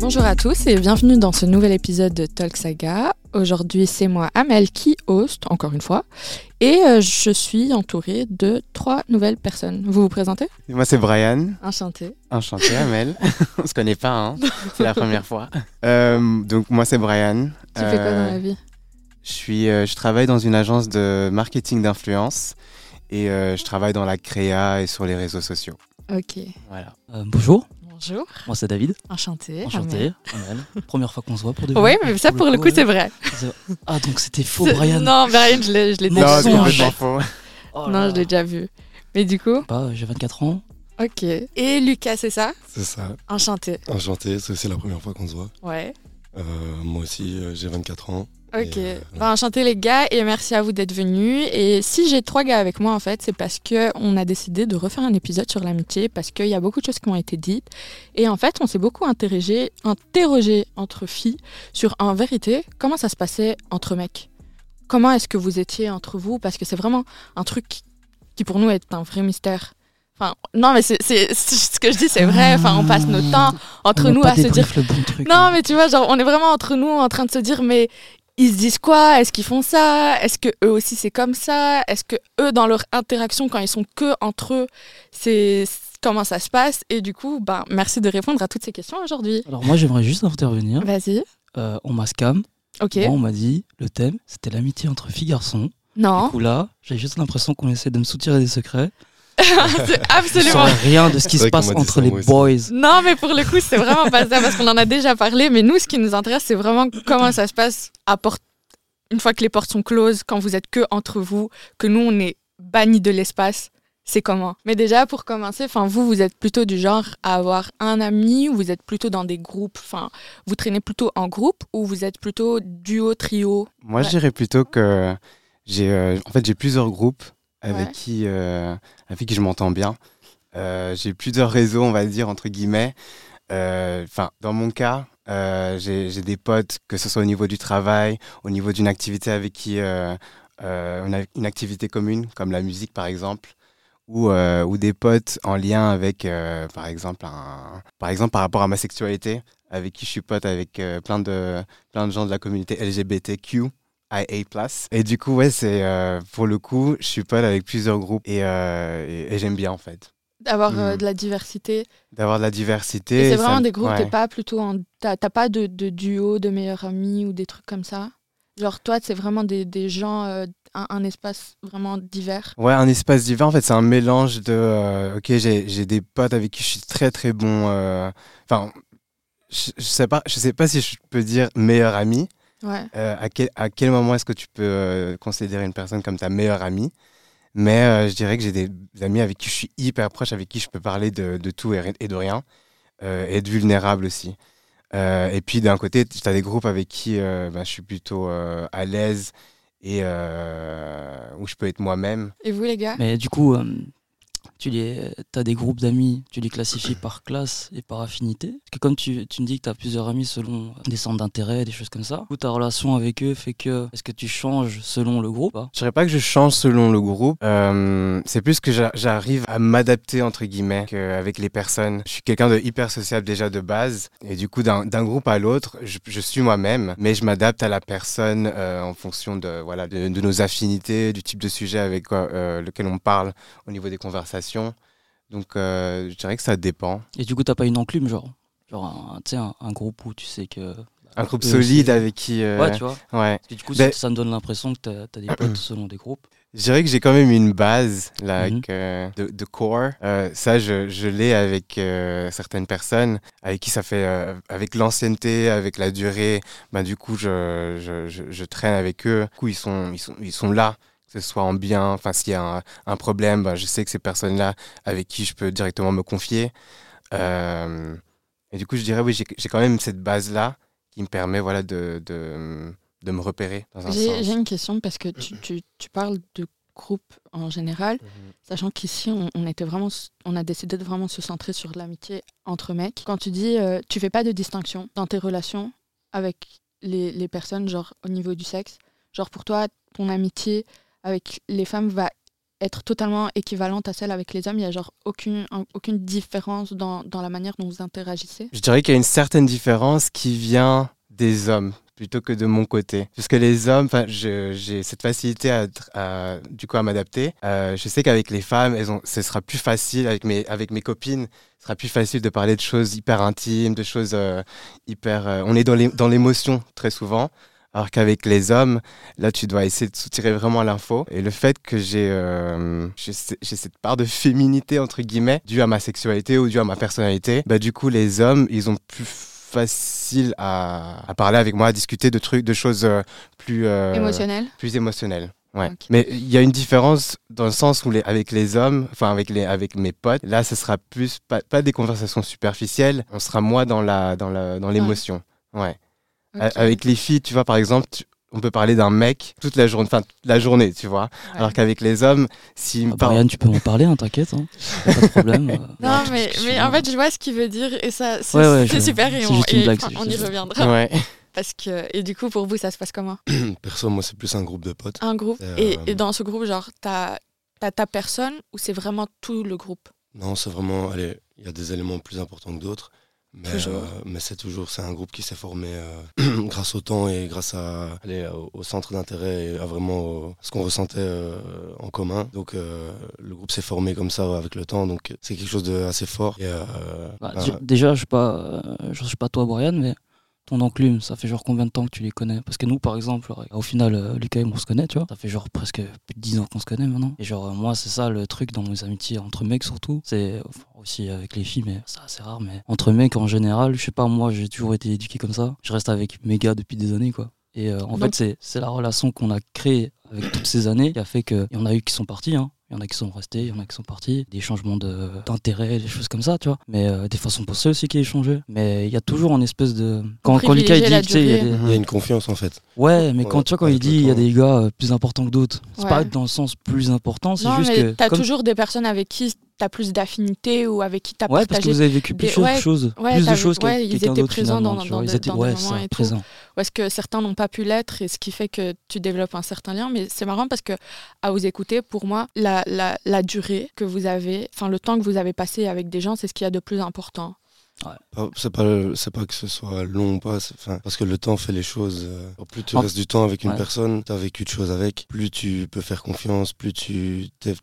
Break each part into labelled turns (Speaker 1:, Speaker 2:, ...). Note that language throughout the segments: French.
Speaker 1: Bonjour à tous et bienvenue dans ce nouvel épisode de Talk Saga. Aujourd'hui, c'est moi, Amel, qui host, encore une fois, et euh, je suis entourée de trois nouvelles personnes. Vous vous présentez?
Speaker 2: Moi, c'est Brian.
Speaker 1: Enchanté.
Speaker 2: Enchanté, Amel. On se connaît pas, hein c'est la première fois. Euh, donc, moi, c'est Brian.
Speaker 1: Tu fais quoi dans la vie?
Speaker 2: je, suis, euh, je travaille dans une agence de marketing d'influence et euh, je travaille dans la créa et sur les réseaux sociaux.
Speaker 1: Ok.
Speaker 2: Voilà.
Speaker 3: Euh, bonjour,
Speaker 1: Bonjour.
Speaker 3: moi c'est David.
Speaker 1: Enchanté.
Speaker 3: Enchanté. Amel. Première fois qu'on se voit pour de
Speaker 1: Oui,
Speaker 3: vrai.
Speaker 1: mais ça, pour le coup, c'est vrai.
Speaker 3: Ah, donc c'était faux, Brian.
Speaker 1: Non, Brian, je l'ai je l'ai
Speaker 3: Non,
Speaker 1: déjà
Speaker 2: Non, c'est
Speaker 1: vu. en
Speaker 2: complètement
Speaker 1: fait.
Speaker 2: faux.
Speaker 3: Oh
Speaker 1: Non,
Speaker 3: là.
Speaker 1: je l'ai déjà vu. Mais du coup,
Speaker 3: Bah, j'ai 24 ans.
Speaker 1: ok. Et Lucas, c'est ça
Speaker 4: C'est ça.
Speaker 1: Enchanté.
Speaker 4: Enchanté, c'est aussi la première fois qu'on se voit.
Speaker 1: Ouais.
Speaker 4: Euh, moi aussi, j'ai 24 ans.
Speaker 1: Ok.
Speaker 4: Euh,
Speaker 1: Ben, enchanté les gars et merci à vous d'être venus. Et si j'ai trois gars avec moi en fait, c'est parce que on a décidé de refaire un épisode sur l'amitié parce qu'il y a beaucoup de choses qui ont été dites. Et en fait, on s'est beaucoup interrogé, interrogé entre filles sur en vérité comment ça se passait entre mecs. Comment est-ce que vous étiez entre vous? Parce que c'est vraiment un truc qui pour nous est un vrai mystère. Enfin, non, mais c'est ce que je dis, c'est vrai. Enfin, on passe notre temps entre
Speaker 3: On
Speaker 1: nous à se dire
Speaker 3: le bon truc.
Speaker 1: non, mais tu vois, genre, on est vraiment entre nous en train de se dire, mais ils se disent quoi? Est-ce qu'ils font ça? Est-ce que eux aussi c'est comme ça? Est-ce que eux, dans leur interaction, quand ils sont que entre eux, c'est comment ça se passe? Et du coup, ben, merci de répondre à toutes ces questions aujourd'hui.
Speaker 3: Alors, moi j'aimerais juste intervenir.
Speaker 1: Vas-y.
Speaker 3: Euh, on m'a scam.
Speaker 1: Ok.
Speaker 3: Moi, on m'a dit le thème c'était l'amitié entre filles garçons.
Speaker 1: Non,
Speaker 3: Du coup, là, j'ai juste l'impression qu'on essaie de me soutirer des secrets.
Speaker 1: c'est
Speaker 3: Je
Speaker 1: absolument.
Speaker 3: saurais rien de ce qui se passe entre les boys.
Speaker 1: Non, mais pour le coup, c'est vraiment pas ça parce qu'on en a déjà parlé. Mais nous, ce qui nous intéresse, c'est vraiment comment ça se passe à porte- une fois que les portes sont closes, quand vous êtes que entre vous, que nous, on est bannis de l'espace. C'est comment? Mais déjà, pour commencer, enfin, vous, vous êtes plutôt du genre à avoir un ami ou vous êtes plutôt dans des groupes Enfin, vous traînez plutôt en groupe ou vous êtes plutôt duo, trio?
Speaker 2: Moi, je
Speaker 1: Ouais.
Speaker 2: dirais plutôt que j'ai euh, en fait, j'ai plusieurs groupes avec,
Speaker 1: Ouais.
Speaker 2: qui, euh, avec qui je m'entends bien. Euh, j'ai plusieurs réseaux, on va dire, entre guillemets. Euh, Enfin, dans mon cas, euh, j'ai des potes, que ce soit au niveau du travail, au niveau d'une activité avec qui on a une activité commune, comme la musique par exemple, ou, des potes en lien avec, par exemple, par exemple, par rapport à ma sexualité, avec qui je suis pote avec plein, de, plein de gens de la communauté LGBTQ. IA+. Et du coup, ouais, c'est euh, pour le coup, je suis pote avec plusieurs groupes et, euh, et, et j'aime bien en fait
Speaker 1: D'avoir euh,
Speaker 2: Mm.
Speaker 1: de la diversité
Speaker 2: d'avoir de la diversité.
Speaker 1: C'est vraiment
Speaker 2: me-
Speaker 1: des groupes,
Speaker 2: ouais.
Speaker 1: t'es pas plutôt en. T'as pas de, de duo, de meilleurs amis ou des trucs comme ça? Genre, toi, c'est vraiment des, des gens, un, un espace vraiment divers?
Speaker 2: Ouais, un espace divers, en fait, c'est un mélange de. ok, j'ai des potes avec qui je suis très très bon. Enfin, je, je sais pas, je sais pas si je peux dire meilleur ami.
Speaker 1: Ouais.
Speaker 2: Euh, à, quel, à quel moment est-ce que tu peux euh, considérer une personne comme ta meilleure amie? Mais euh, je dirais que j'ai des amis avec qui je suis hyper proche, avec qui je peux parler de, de tout et, de rien, euh, et être vulnérable aussi. Euh, et puis d'un côté, tu as des groupes avec qui euh, ben, je suis plutôt euh, à l'aise et euh, où je peux être moi-même.
Speaker 1: Et vous, les gars?
Speaker 3: Mais du coup, euh, tu les, as des groupes d'amis, tu les classifies par classe et par affinité. Parce que comme tu, tu me dis que tu as plusieurs amis selon des centres d'intérêt, des choses comme ça, coup, ta relation avec eux fait que est-ce que tu changes selon le groupe hein?
Speaker 2: Je dirais pas que je change selon le groupe. euh, c'est plus que j'a- j'arrive à m'adapter entre guillemets avec les personnes. Je suis quelqu'un de hyper sociable déjà de base et du coup d'un groupe à l'autre, je, suis moi-même, mais je m'adapte à la personne euh, en fonction de voilà de, nos affinités, du type de sujet avec euh, lequel on parle au niveau des conversations. Donc euh, je dirais que ça dépend.
Speaker 3: Et du coup, t'as pas une enclume, genre Genre, un, tu sais, un, un groupe où tu sais que.
Speaker 2: Un groupe
Speaker 3: eux
Speaker 2: solide
Speaker 3: aussi-
Speaker 2: avec qui. euh,
Speaker 3: Ouais, tu vois.
Speaker 2: ouais.
Speaker 3: Parce que du coup,
Speaker 2: Ben-
Speaker 3: ça, ça me donne l'impression que t'as as des potes selon des groupes.
Speaker 2: Je dirais que j'ai quand même une base là, euh, de, de core. Euh, ça, je, je l'ai avec euh, certaines personnes avec qui ça fait, euh, avec l'ancienneté, avec la durée. Ben, du coup, je, je, je, traîne avec eux. Du coup, ils sont, ils sont, ils sont là, ce soit en bien. Enfin, s'il y a un, un problème, ben, je sais que ces personnes-là avec qui je peux directement me confier. Euh, et du coup, je dirais, oui, j'ai quand même cette base-là qui me permet voilà, de, de, de me repérer un
Speaker 1: J'ai une question parce que tu, tu, tu parles de groupe en général,
Speaker 2: Mhm.
Speaker 1: sachant qu'ici, on, on était vraiment, s- on a décidé de vraiment se centrer sur l'amitié entre mecs. Quand tu dis, euh, tu fais pas de distinction dans tes relations avec les, les personnes, genre au niveau du sexe, genre pour toi, ton amitié avec les femmes va être totalement équivalente à celle avec les hommes Il y a genre aucune, un- aucune différence dans, dans la manière dont vous interagissez
Speaker 2: Je dirais qu'il y a une certaine différence qui vient des hommes plutôt que de mon côté. Parce que les hommes, j'ai cette facilité à, du coup, à m'adapter. Euh, je sais qu'avec les femmes, elles ont, ce sera plus facile avec mes, avec mes copines. Ce sera plus facile de parler de choses hyper intimes, de choses euh, hyper. euh, on est dans les- dans l'émotion très souvent. Alors qu'avec les hommes, là, tu dois essayer de soutirer vraiment l'info. Et le fait que j'ai euh, cette part de féminité, entre guillemets, due à ma sexualité ou due à ma personnalité, bah, du coup, les hommes, ils ont plus facile à, à parler avec moi, à discuter de trucs, de choses euh, plus, euh,
Speaker 1: Émotionnel
Speaker 2: plus émotionnelles. Ouais. Mais il y a une différence dans le sens où les, avec les hommes, enfin avec, les, avec mes potes, là, ce sera plus pas, pas des conversations superficielles, on sera moins dans la dans la dans l'émotion. Ouais. Avec les filles, tu vois, par exemple, tu- on peut parler d'un mec toute la journée, enfin la journée, tu vois.
Speaker 1: Ouais.
Speaker 2: Alors qu'avec les hommes, s'ils me
Speaker 3: Ah,
Speaker 2: parlent-
Speaker 3: Brian, tu peux m'en parler, hein, t'inquiète. Hein. Pas de problème. euh.
Speaker 1: Non, mais, mais en fait, je vois ce qu'il veut dire et ça, c'est
Speaker 3: Ouais, ouais,
Speaker 1: c'est
Speaker 3: je-
Speaker 1: super et on,
Speaker 3: juste une
Speaker 1: et,
Speaker 3: blague,
Speaker 1: enfin,
Speaker 3: c'est
Speaker 1: on y reviendra.
Speaker 2: Ouais.
Speaker 1: Parce que, et du coup, pour vous, ça se passe comment?
Speaker 4: Perso, moi, c'est plus un groupe de potes.
Speaker 1: Un groupe?
Speaker 4: Euh,
Speaker 1: et, et dans ce groupe, genre, t'as as ta personne ou c'est vraiment tout le groupe?
Speaker 4: Non, c'est vraiment. Allez, il y a des éléments plus importants que d'autres. Mais,
Speaker 1: Toujours.
Speaker 4: euh, mais c'est toujours c'est un groupe qui s'est formé euh, grâce au temps et grâce à, allez, au, au centre d'intérêt et à vraiment au- ce qu'on ressentait euh, en commun. Donc euh, le groupe s'est formé comme ça avec le temps. Donc c'est quelque chose d'assez fort. Et, euh,
Speaker 3: Bah,
Speaker 4: bah,
Speaker 3: déjà, je sais pas, euh, je sais pas toi, Brian, mais ton enclume, ça fait genre combien de temps que tu les connais? Parce que nous, par exemple, genre, au final, euh, Lucas et moi, on se connaît, tu vois. Ça fait genre presque plus de 10 ans qu'on se connaît maintenant. Et genre, euh, moi, c'est ça le truc dans mes amitiés entre mecs surtout. C'est enfin, aussi avec les filles, mais c'est assez rare. Mais entre mecs en général, je sais pas, moi, j'ai toujours été éduqué comme ça. Je reste avec mes gars depuis des années, quoi. Et euh, en
Speaker 1: Donc-
Speaker 3: fait, c'est- c'est la relation qu'on a créée avec toutes ces années qui a fait qu'il y en a eu qui sont partis, hein. Il y en a qui sont restés, il y en a qui sont partis, des changements de- d'intérêt, des choses comme ça, tu vois. Mais euh, des façons de penser aussi qui ont changé. Mais il y a toujours une espèce de. Quand, quand Lucas il dit, tu sais, il y a des-
Speaker 4: il y a une confiance en fait.
Speaker 3: Ouais, mais
Speaker 4: Ouais,
Speaker 3: quand tu vois, quand il dit il y a des gars euh, plus importants que d'autres, c'est
Speaker 1: Ouais.
Speaker 3: pas dans le sens plus important, c'est juste
Speaker 1: mais
Speaker 3: que.
Speaker 1: t'as
Speaker 3: comme-
Speaker 1: toujours des personnes avec qui t'as plus d'affinité ou avec qui t'as
Speaker 3: Ouais, parce que
Speaker 1: partagé.
Speaker 3: vous avez vécu
Speaker 1: des-
Speaker 3: plus de
Speaker 1: ouais,
Speaker 3: choses,
Speaker 1: ouais,
Speaker 3: plus de choses
Speaker 1: ouais,
Speaker 3: qu'avec
Speaker 1: ils étaient présents dans-
Speaker 3: tu
Speaker 1: dans des-
Speaker 3: Ils étaient
Speaker 1: dans des
Speaker 3: ouais,
Speaker 1: tout.
Speaker 3: présents.
Speaker 1: Ou est-ce que certains n'ont pas pu l'être et ce qui fait que tu développes un certain lien. Mais c'est marrant parce que à vous écouter, pour moi, la, la, la durée que vous avez, enfin le temps que vous avez passé avec des gens, c'est ce qu'il y a de plus important.
Speaker 4: Pas- C'est pas, pas que ce soit long ou pas, parce que le temps fait les choses. euh, Plus tu
Speaker 3: En-
Speaker 4: restes du temps avec une
Speaker 3: Ouais.
Speaker 4: personne, tu as vécu de choses avec, plus tu peux faire confiance, plus tu es,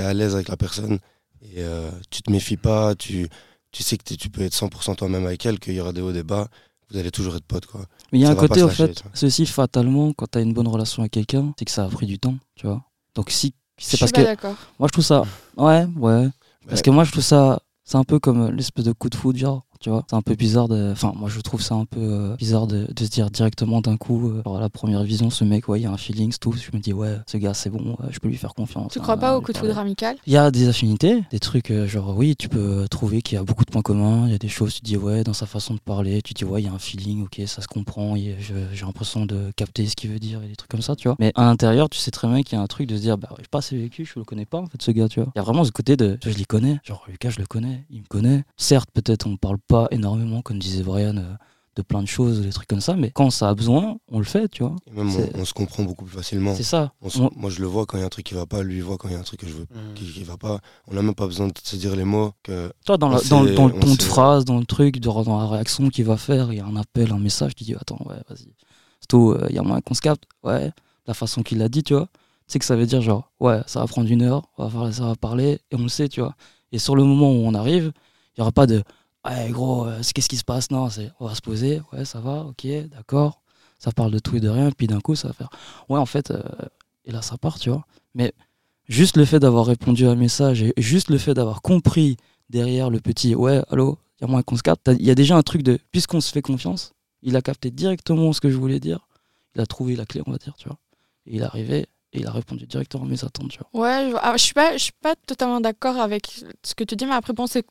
Speaker 4: à l'aise avec la personne et euh, tu te méfies pas, tu, tu sais que tu peux être 100% toi-même avec elle, qu'il y aura des hauts, des bas, vous allez toujours être potes. Quoi.
Speaker 3: Mais il y a
Speaker 4: Ça
Speaker 3: un côté,
Speaker 4: lâcher,
Speaker 3: fait, ceci fatalement, quand tu as une bonne relation avec quelqu'un, c'est que ça a pris du temps, tu vois. Donc si.
Speaker 1: Je
Speaker 3: C'est
Speaker 1: suis
Speaker 3: parce
Speaker 1: pas
Speaker 3: que.
Speaker 1: d'accord.
Speaker 3: Moi, je trouve ça. Ouais, ouais. Parce
Speaker 4: Ouais.
Speaker 3: que moi, je trouve ça. C'est un peu comme l'espèce de coup de foudre, genre, tu vois. C'est un peu bizarre de. Enfin, moi, je trouve ça un peu euh, bizarre de, de se dire directement d'un coup, euh, genre, à la première vision, ce mec, ouais, il y a un feeling, tout. Je me dis, ouais, ce gars, c'est bon, ouais, je peux lui faire confiance.
Speaker 1: Tu
Speaker 3: hein,
Speaker 1: crois pas au coup de foudre amical?
Speaker 3: Il y a des affinités, des trucs, euh, genre, oui, tu peux trouver qu'il y a beaucoup de points communs. Il y a des choses, tu dis, ouais, dans sa façon de parler, tu dis, ouais, il y a un feeling, ok, ça se comprend, je- j'ai l'impression de capter ce qu'il veut dire et des trucs comme ça, tu vois. Mais à l'intérieur, tu sais très bien qu'il y a un truc de se dire, bah, j'ai pas assez vécu, je le connais pas, en fait, ce gars, tu vois. Il y a vraiment ce côté de, je les connais, genre, Lucas, je le connais, il me connaît. Certes, peut-être on parle pas énormément, comme disait Brian, euh, de plein de choses, des trucs comme ça, mais quand ça a besoin, on le fait, tu vois.
Speaker 4: Et même on, on se comprend beaucoup plus facilement.
Speaker 3: C'est ça.
Speaker 4: On se-
Speaker 3: On-
Speaker 4: Moi, je le vois quand il y a un truc qui va pas, lui il voit quand il y a un truc que je veux
Speaker 2: Mm.
Speaker 4: qui, qui va pas. On n'a même pas besoin de se dire les mots que
Speaker 3: Tu vois, dans,
Speaker 4: On
Speaker 3: la- dans, le- dans le ton de phrase, dans le truc, dans, dans la réaction qu'il va faire, il y a un appel, un message, tu dis attends, ouais, vas-y. C'est tout, euh, il y a moyen qu'on se capte. Ouais, la façon qu'il l'a dit, tu vois. Tu sais que ça veut dire genre, ouais, ça va prendre une heure, on va faire- ça va parler, et on le sait, tu vois. Et sur le moment où on arrive, il n'y aura pas de, ouais, gros, euh, qu'est-ce qui se passe? Non, c'est, on va se poser, ouais, ça va, ok, d'accord. Ça parle de tout et de rien, puis d'un coup, ça va faire, ouais, en fait, euh, et là, ça part, tu vois. Mais juste le fait d'avoir répondu à un message et juste le fait d'avoir compris derrière le petit ouais, allô, il y a moyen qu'on se capte. Il y a déjà un truc de puisqu'on se fait confiance, il a capté directement ce que je voulais dire, il a trouvé la clé, on va dire, tu vois. Et il est arrivé et il a répondu directement à mes attentes, tu vois.
Speaker 1: Ouais, je, ah, je suis pas, suis pas totalement d'accord avec ce que tu dis, mais après bon, c'est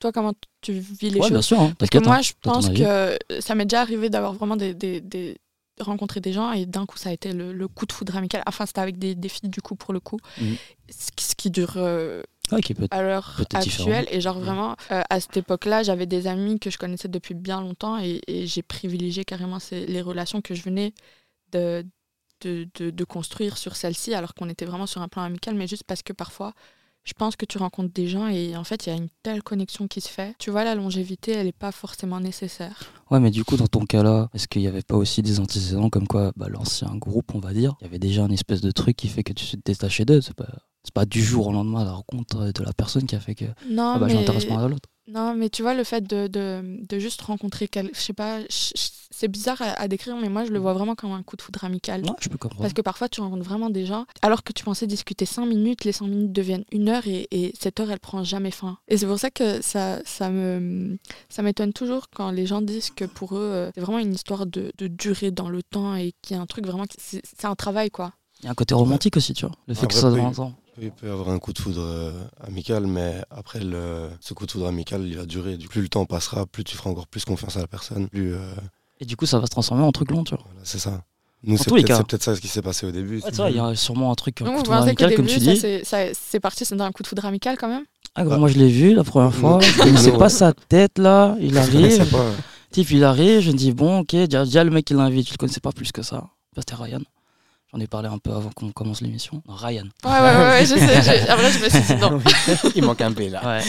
Speaker 1: toi comment tu vis les
Speaker 3: Ouais,
Speaker 1: choses?
Speaker 3: bien sûr, hein,
Speaker 1: Parce que moi,
Speaker 3: hein.
Speaker 1: je pense que ça m'est déjà arrivé d'avoir vraiment des, des, des- rencontré des gens et d'un coup, ça a été le, le coup de foudre amical. Enfin, c'était avec des, des filles, du coup, pour le coup.
Speaker 3: Mhm.
Speaker 1: Ce, qui- ce qui dure euh,
Speaker 3: Ouais, qui peut être-
Speaker 1: à l'heure actuelle. Et genre, vraiment, euh, à cette époque-là, j'avais des amis que je connaissais depuis bien longtemps et, et j'ai privilégié carrément ces- les relations que je venais de de, de, de construire sur celle-ci alors qu'on était vraiment sur un plan amical, mais juste parce que parfois, je pense que tu rencontres des gens et en fait, il y a une telle connexion qui se fait. Tu vois, la longévité, elle n'est pas forcément nécessaire.
Speaker 3: Ouais, mais du coup, dans ton cas-là, est-ce qu'il n'y avait pas aussi des antécédents comme quoi bah, l'ancien groupe, on va dire, il y avait déjà un espèce de truc qui fait que tu te détachais d'eux? C'est pas, du jour au lendemain la rencontre de la personne qui a fait que
Speaker 1: Non,
Speaker 3: ah bah,
Speaker 1: mais...
Speaker 3: pas à l'autre.
Speaker 1: Non, mais tu vois, le fait de, de, de juste rencontrer quelqu'un, je sais pas, c'est bizarre à, à décrire, mais moi, je le vois vraiment comme un coup de foudre amical.
Speaker 3: Ouais, je peux comprendre.
Speaker 1: Parce que parfois, tu rencontres vraiment des gens, alors que tu pensais discuter 5 minutes, les 5 minutes deviennent une heure et, et cette heure, elle prend jamais fin. Et c'est pour ça que ça, ça me ça m'étonne toujours quand les gens disent que pour eux, euh, c'est vraiment une histoire de, de durée dans le temps et qu'il y a un truc vraiment. qui- C'est c'est un travail, quoi.
Speaker 3: Il y a un côté romantique aussi, tu vois. Le fait que ça soit dans le temps.
Speaker 4: Il peut y avoir un coup de foudre euh, amical, mais après, le, ce coup de foudre amical, il va durer. Du plus le temps passera, plus tu feras encore plus confiance à la personne. Plus, euh,
Speaker 3: Et du coup, ça va se transformer en truc long, tu vois.
Speaker 4: voilà, c'est ça. Nous, c'est peut-être c'est ça ce qui s'est passé au début.
Speaker 3: Ouais, tu vois, il y a sûrement un truc, un
Speaker 1: Donc,
Speaker 3: coup de foudre amical, comme tu
Speaker 1: ça,
Speaker 3: dis.
Speaker 1: c'est- c'est parti, c'est dans un coup de foudre amical quand même?
Speaker 3: Ah, gros,
Speaker 4: Bah.
Speaker 3: moi, je l'ai vu la première fois.
Speaker 4: Nous-
Speaker 3: pas sa tête, là. Il
Speaker 4: Je connaissais
Speaker 3: arrive.
Speaker 4: pas.
Speaker 3: Type, il arrive. Je me dis, bon, ok. Déjà, déjà, le mec qui l'invite, je le connaissais pas plus que ça. Bah, C'était Ryan. J'en ai parlé un peu avant qu'on commence l'émission. Ryan.
Speaker 1: Ouais, ouais, ouais, ouais, je sais. Après, je me suis dit non.
Speaker 2: Il manque un B là.
Speaker 3: Ouais.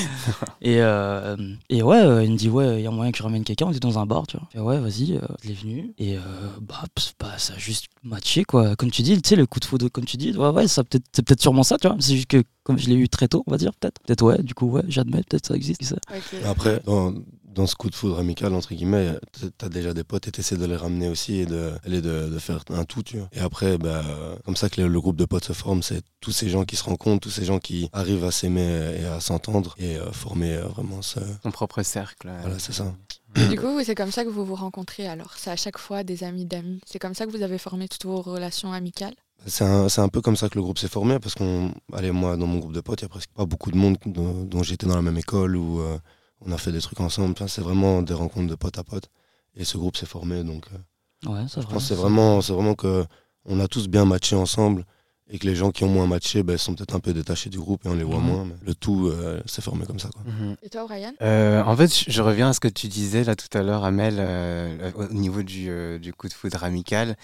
Speaker 3: et, euh, et ouais, euh, il me dit, ouais, il y a moyen que je ramène quelqu'un. On était dans un bar, tu vois. Je fais, ouais, vas-y, euh, il est venu. Et euh, bah, bah, ça a juste matché, quoi. Comme tu dis, tu sais, le coup de foudre, comme tu dis, ouais, ouais, ça peut c'est peut-être sûrement ça, tu vois. C'est juste que, comme je l'ai eu très tôt, on va dire, peut-être. Peut-être, ouais, du coup, ouais, j'admets, peut-être ça existe.
Speaker 4: Après, dans, dans ce coup de foudre amical, entre guillemets, t'as déjà des potes et t'essaies de les ramener aussi et de, et de, de faire un tout, tu vois. Et après, bah, comme ça que le, le groupe de potes se forme, c'est tous ces gens qui se rencontrent, tous ces gens qui arrivent à s'aimer et à s'entendre et euh, former euh, vraiment ce...
Speaker 2: Son propre cercle. euh.
Speaker 4: Voilà, c'est ça.
Speaker 1: Du coup, c'est comme ça que vous vous rencontrez alors? C'est à chaque fois des amis d'amis? C'est comme ça que vous avez formé toutes vos relations amicales?
Speaker 4: C'est un, c'est un peu comme ça que le groupe s'est formé parce qu'on, allez, moi, dans mon groupe de potes, il y a presque pas beaucoup de monde dont, dont j'étais dans la même école ou euh, on a fait des trucs ensemble. Enfin, c'est vraiment des rencontres de pote à pote. Et ce groupe s'est formé, donc euh,
Speaker 3: Ouais, c'est
Speaker 4: je
Speaker 3: vrai.
Speaker 4: pense que c'est vraiment, c'est vraiment que on a tous bien matché ensemble et que les gens qui ont moins matché ben, sont peut-être un peu détachés du groupe et on les voit
Speaker 3: Mhm.
Speaker 4: moins. Mais le tout euh, s'est formé comme ça. Quoi.
Speaker 2: Mhm.
Speaker 1: Et toi, Brian
Speaker 2: Euh, en fait, je- reviens à ce que tu disais là tout à l'heure, Amel, euh, au niveau du, euh, du coup de foudre amical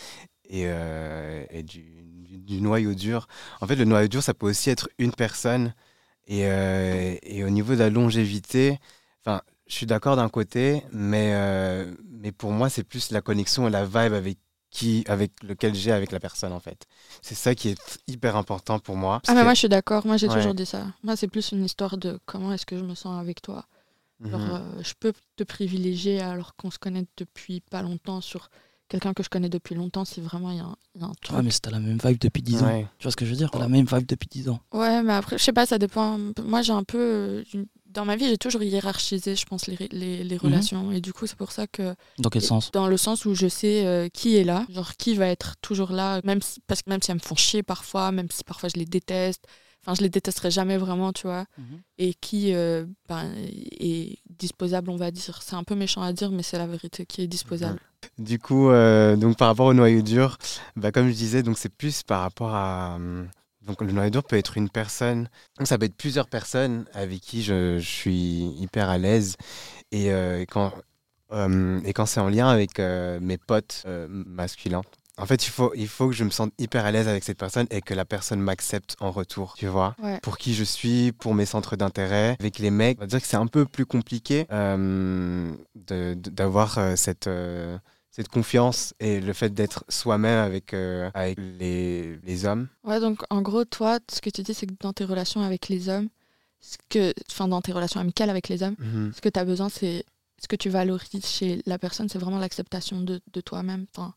Speaker 2: et, euh, et du, du- du noyau dur. En fait, le noyau dur, ça peut aussi être une personne. Et, euh, et au niveau de la longévité, enfin, je suis d'accord d'un côté, mais, euh, mais pour moi, c'est plus la connexion et la vibe avec qui, avec lequel j'ai avec la personne en fait. C'est ça qui est hyper important pour moi.
Speaker 1: Ah, mais
Speaker 2: que-
Speaker 1: moi, je suis d'accord. Moi, j'ai
Speaker 2: Ouais.
Speaker 1: toujours dit ça. Moi, c'est plus une histoire de comment est-ce que je me sens avec toi. Genre,
Speaker 2: Mhm.
Speaker 1: euh, je peux te privilégier alors qu'on se connaît depuis pas longtemps sur quelqu'un que je connais depuis longtemps si vraiment il y, a un- il y a un truc.
Speaker 3: Ouais, mais c'était la même vibe depuis 10 ans.
Speaker 2: Ouais.
Speaker 3: Tu vois ce que je veux dire? La même vibe depuis 10 ans.
Speaker 1: Ouais, mais après, je sais pas, ça dépend. Moi, j'ai un peu. Dans ma vie, j'ai toujours hiérarchisé, je pense, les, les, les relations. Et du coup, c'est pour ça que.
Speaker 3: Dans quel sens?
Speaker 1: Dans le sens où je sais euh, qui est là, genre qui va être toujours là, même si, parce que même si elles me font chier parfois, même si parfois je les déteste. Enfin, je les détesterai jamais vraiment, tu vois. Et qui euh, ben, est disposable, on va dire. C'est un peu méchant à dire, mais c'est la vérité qui est disposable.
Speaker 2: Du coup, euh, donc par rapport au noyau dur, bah, comme je disais, donc c'est plus par rapport à. Donc le noyau dur peut être une personne, donc ça peut être plusieurs personnes avec qui je, je suis hyper à l'aise. Et, euh, et quand, euh, et quand c'est en lien avec euh, mes potes masculins, en fait, il faut, il faut que je me sente hyper à l'aise avec cette personne et que la personne m'accepte en retour, tu vois
Speaker 1: Ouais.
Speaker 2: pour qui je suis, pour mes centres d'intérêt. Avec les mecs, on va dire que c'est un peu plus compliqué d'avoir cette, cette confiance et le fait d'être soi-même avec, euh, avec les, les hommes.
Speaker 1: Ouais, donc en gros, toi, ce que tu dis, c'est que dans tes relations avec les hommes, ce que, enfin, dans tes relations amicales avec les hommes, ce que tu as besoin, c'est ce que tu valorises chez la personne, c'est vraiment l'acceptation de, de toi-même. Enfin,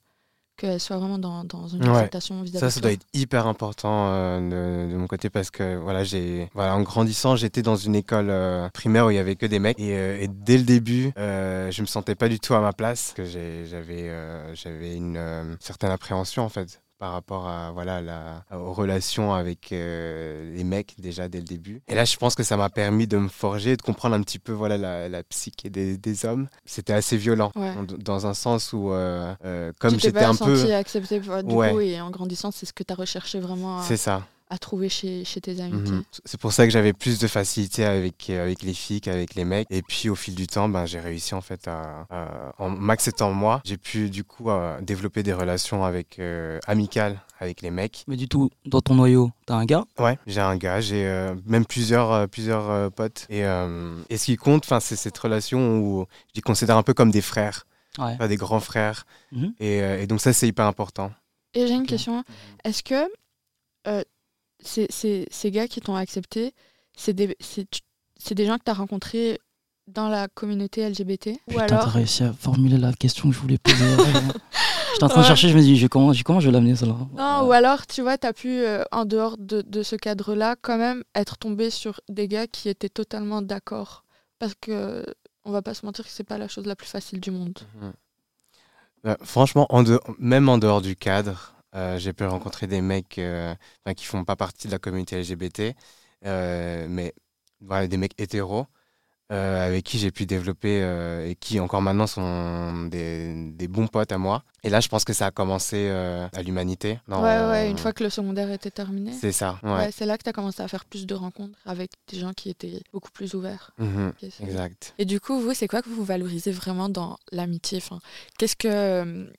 Speaker 1: qu'elle soit vraiment dans, dans une
Speaker 2: Ouais.
Speaker 1: acceptation vis-à-vis
Speaker 2: Ça,
Speaker 1: de
Speaker 2: ça doit être hyper important euh, de, de mon côté parce que voilà, j'ai voilà, en grandissant, j'étais dans une école euh, primaire où il y avait que des mecs et, euh, et dès le début, je me sentais pas du tout à ma place, que j'avais j'avais une certaine appréhension en fait par rapport à voilà la, aux relations avec euh, les mecs déjà dès le début. Et là, je pense que ça m'a permis de me forger, de comprendre un petit peu voilà la, la psyché des, des hommes. C'était assez violent
Speaker 1: Ouais.
Speaker 2: dans, un sens où euh, euh, comme j'étais un peu
Speaker 1: accepté bah, du
Speaker 2: Ouais.
Speaker 1: coup, et en grandissant, c'est ce que tu as recherché vraiment
Speaker 2: c'est ça.
Speaker 1: À trouver chez, chez tes amitiés.
Speaker 2: Mhm. C'est pour ça que j'avais plus de facilité avec, euh, avec les filles qu'avec les mecs. Et puis au fil du temps, ben, j'ai réussi en fait à, à- en m'acceptant moi, j'ai pu du coup euh, développer des relations avec euh, amicales avec les mecs.
Speaker 3: Mais du tout, dans ton noyau, t'as un gars?
Speaker 2: Ouais, j'ai un gars, j'ai euh, même plusieurs, euh, plusieurs euh, potes. Et, euh, et ce qui compte, c'est cette relation où je les considère un peu comme des frères,
Speaker 3: Ouais.
Speaker 2: pas des grands frères.
Speaker 3: Mhm.
Speaker 2: Et, euh, et donc ça, c'est hyper important.
Speaker 1: Et j'ai une question. Est-ce que euh, ces, ces- ces gars qui t'ont accepté, c'est des, c'est, tu- c'est des gens que tu as rencontrés dans la communauté LGBT Ou
Speaker 3: Putain, t'as
Speaker 1: alors,
Speaker 3: réussi à formuler la question que je voulais poser. J'étais en train de chercher, je me dis, je- comment, je- comment je vais l'amener celle-là
Speaker 1: non, ou alors, tu vois, tu as pu, euh, en dehors de, de ce cadre-là, quand même être tombé sur des gars qui étaient totalement d'accord. Parce que, on va pas se mentir que c'est pas la chose la plus facile du monde.
Speaker 2: Euh, franchement, en dehors- même en dehors du cadre, j'ai pu rencontrer des mecs euh, 'fin, qui font pas partie de la communauté LGBT, euh, mais voilà, des mecs hétéros. euh, avec qui j'ai pu développer euh, et qui encore maintenant sont des, des bons potes à moi. Et là, je pense que ça a commencé euh, à l'humanité. dans-
Speaker 1: Ouais, ouais, une fois que le secondaire était terminé.
Speaker 2: C'est ça, ouais.
Speaker 1: Ouais, c'est là que tu as commencé à faire plus de rencontres avec des gens qui étaient beaucoup plus ouverts.
Speaker 2: Mhm, exact.
Speaker 1: Et du coup, vous, c'est quoi que vous valorisez vraiment dans l'amitié? Enfin, Qu'est-ce que.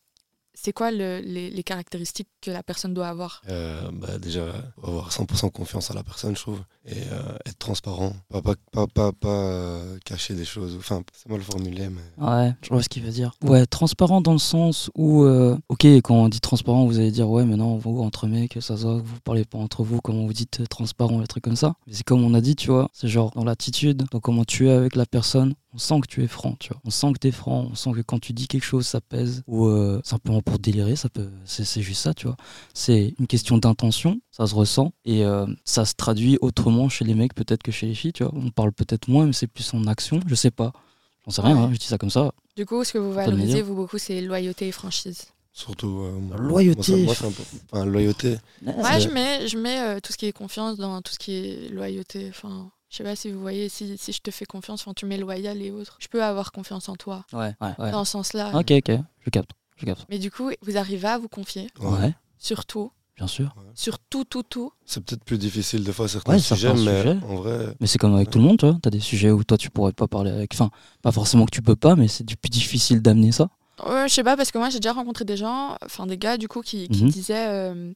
Speaker 1: C'est quoi le- les, les caractéristiques que la personne doit avoir?
Speaker 4: Euh, bah, déjà, avoir 100% confiance à la personne, je trouve. Et euh, être transparent. Pas, pas, pas, pas, pas, euh, cacher des choses. Enfin, c'est mal formulé, mais.
Speaker 3: Ouais, je vois ce qu'il veut dire. Ouais, transparent dans le sens où, euh, ok, quand on dit transparent, vous allez dire, ouais, mais non, vous, entre mecs, ça se voit que vous parlez pas entre vous, comment vous dites transparent, les trucs comme ça. Mais c'est comme on a dit, tu vois, c'est genre dans l'attitude, dans comment tu es avec la personne, on sent que tu es franc, tu vois. On sent que tu es franc, on sent que quand tu dis quelque chose, ça pèse. Ou euh, simplement pour délirer, ça peut, c'est c'est juste ça, tu vois. C'est une question d'intention, ça se ressent, et euh, ça se traduit autrement chez les mecs peut-être que chez les filles, tu vois. On parle peut-être moins, mais c'est plus en action, je sais pas. J'en sais rien,
Speaker 1: Ouais.
Speaker 3: hein, je dis ça comme ça.
Speaker 1: Du coup, ce que vous valorisez, vous, beaucoup, c'est loyauté et franchise.
Speaker 4: Surtout. euh, moi-
Speaker 3: Loyauté.
Speaker 4: Moi, ça- moi, c'est un peu- enfin, loyauté.
Speaker 1: Ouais,
Speaker 4: C'est-
Speaker 1: je mets, je mets euh, tout ce qui est confiance dans tout ce qui est loyauté. Enfin, je sais pas si vous voyez, si, si je te fais confiance, enfin, tu mets loyal et autres. Je peux avoir confiance en toi,
Speaker 3: Ouais, ouais, ouais.
Speaker 1: dans ce sens-là.
Speaker 3: Ok, ok, je capte, je capte.
Speaker 1: Mais du coup, vous arrivez à vous confier
Speaker 3: Ouais,
Speaker 1: sur tout,
Speaker 3: bien sûr.
Speaker 1: sur tout, tout, tout.
Speaker 4: C'est peut-être plus difficile des fois certains
Speaker 3: Ouais,
Speaker 4: sujets,
Speaker 3: certains
Speaker 4: mais
Speaker 3: sujets.
Speaker 4: en vrai,
Speaker 3: Mais c'est comme avec tout le monde, tu vois. T'as des sujets où toi tu pourrais pas parler avec. Enfin, pas forcément que tu peux pas, mais c'est du plus difficile d'amener ça.
Speaker 1: Ouais, je sais pas, parce que moi j'ai déjà rencontré des gens, enfin des gars du coup, qui, qui
Speaker 3: Mhm.
Speaker 1: disaient, euh,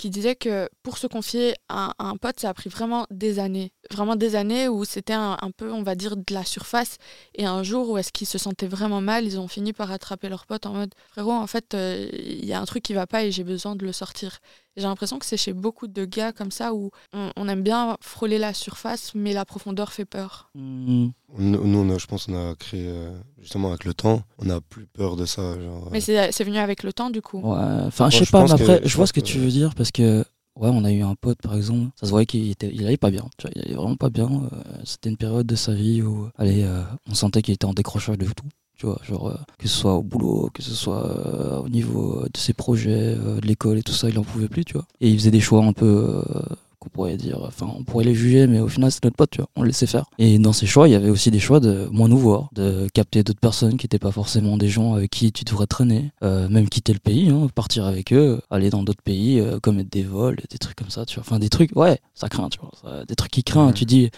Speaker 1: qui disaient que pour se confier à, un pote, ça a pris vraiment des années. Vraiment des années où c'était un, un peu, on va dire, de la surface. Et un jour où est-ce qu'ils se sentaient vraiment mal, ils ont fini par attraper leur pote en mode frérot, en fait, euh, il y a un truc qui va pas et j'ai besoin de le sortir. J'ai l'impression que c'est chez beaucoup de gars comme ça où on, on aime bien frôler la surface, mais la profondeur fait peur.
Speaker 3: Hmm,
Speaker 4: nous, nous, on a- je pense qu'on a créé, euh, justement avec le temps, on n'a plus peur de ça. Genre,
Speaker 1: Mais c'est c'est venu avec le temps du coup.
Speaker 3: Ouais, enfin, je sais
Speaker 4: je
Speaker 3: pas, mais après,
Speaker 4: que-
Speaker 3: je vois ce que
Speaker 4: que-
Speaker 3: tu veux dire parce que, ouais, on a eu un pote par exemple, ça se voyait qu'il était, il allait pas bien, tu vois, il allait vraiment pas bien. euh, C'était une période de sa vie où, allez, euh, on sentait qu'il était en décrochage de tout. Tu vois, genre, euh, que ce soit au boulot, que ce soit euh, au niveau de ses projets, euh, de l'école et tout ça, il en pouvait plus, tu vois. Et il faisait des choix un peu, euh, qu'on pourrait dire, enfin, on pourrait les juger, mais au final, c'est notre pote, tu vois, on le laissait faire. Et dans ces choix, il y avait aussi des choix de moins nous voir, de capter d'autres personnes qui n'étaient pas forcément des gens avec qui tu devrais traîner, euh, même quitter le pays, hein, partir avec eux, aller dans d'autres pays, euh, commettre des vols, des trucs comme ça, tu vois. Enfin, des trucs, ouais, ça craint, tu vois. Ça- des trucs qui craignent,
Speaker 2: Mhm.
Speaker 3: tu dis,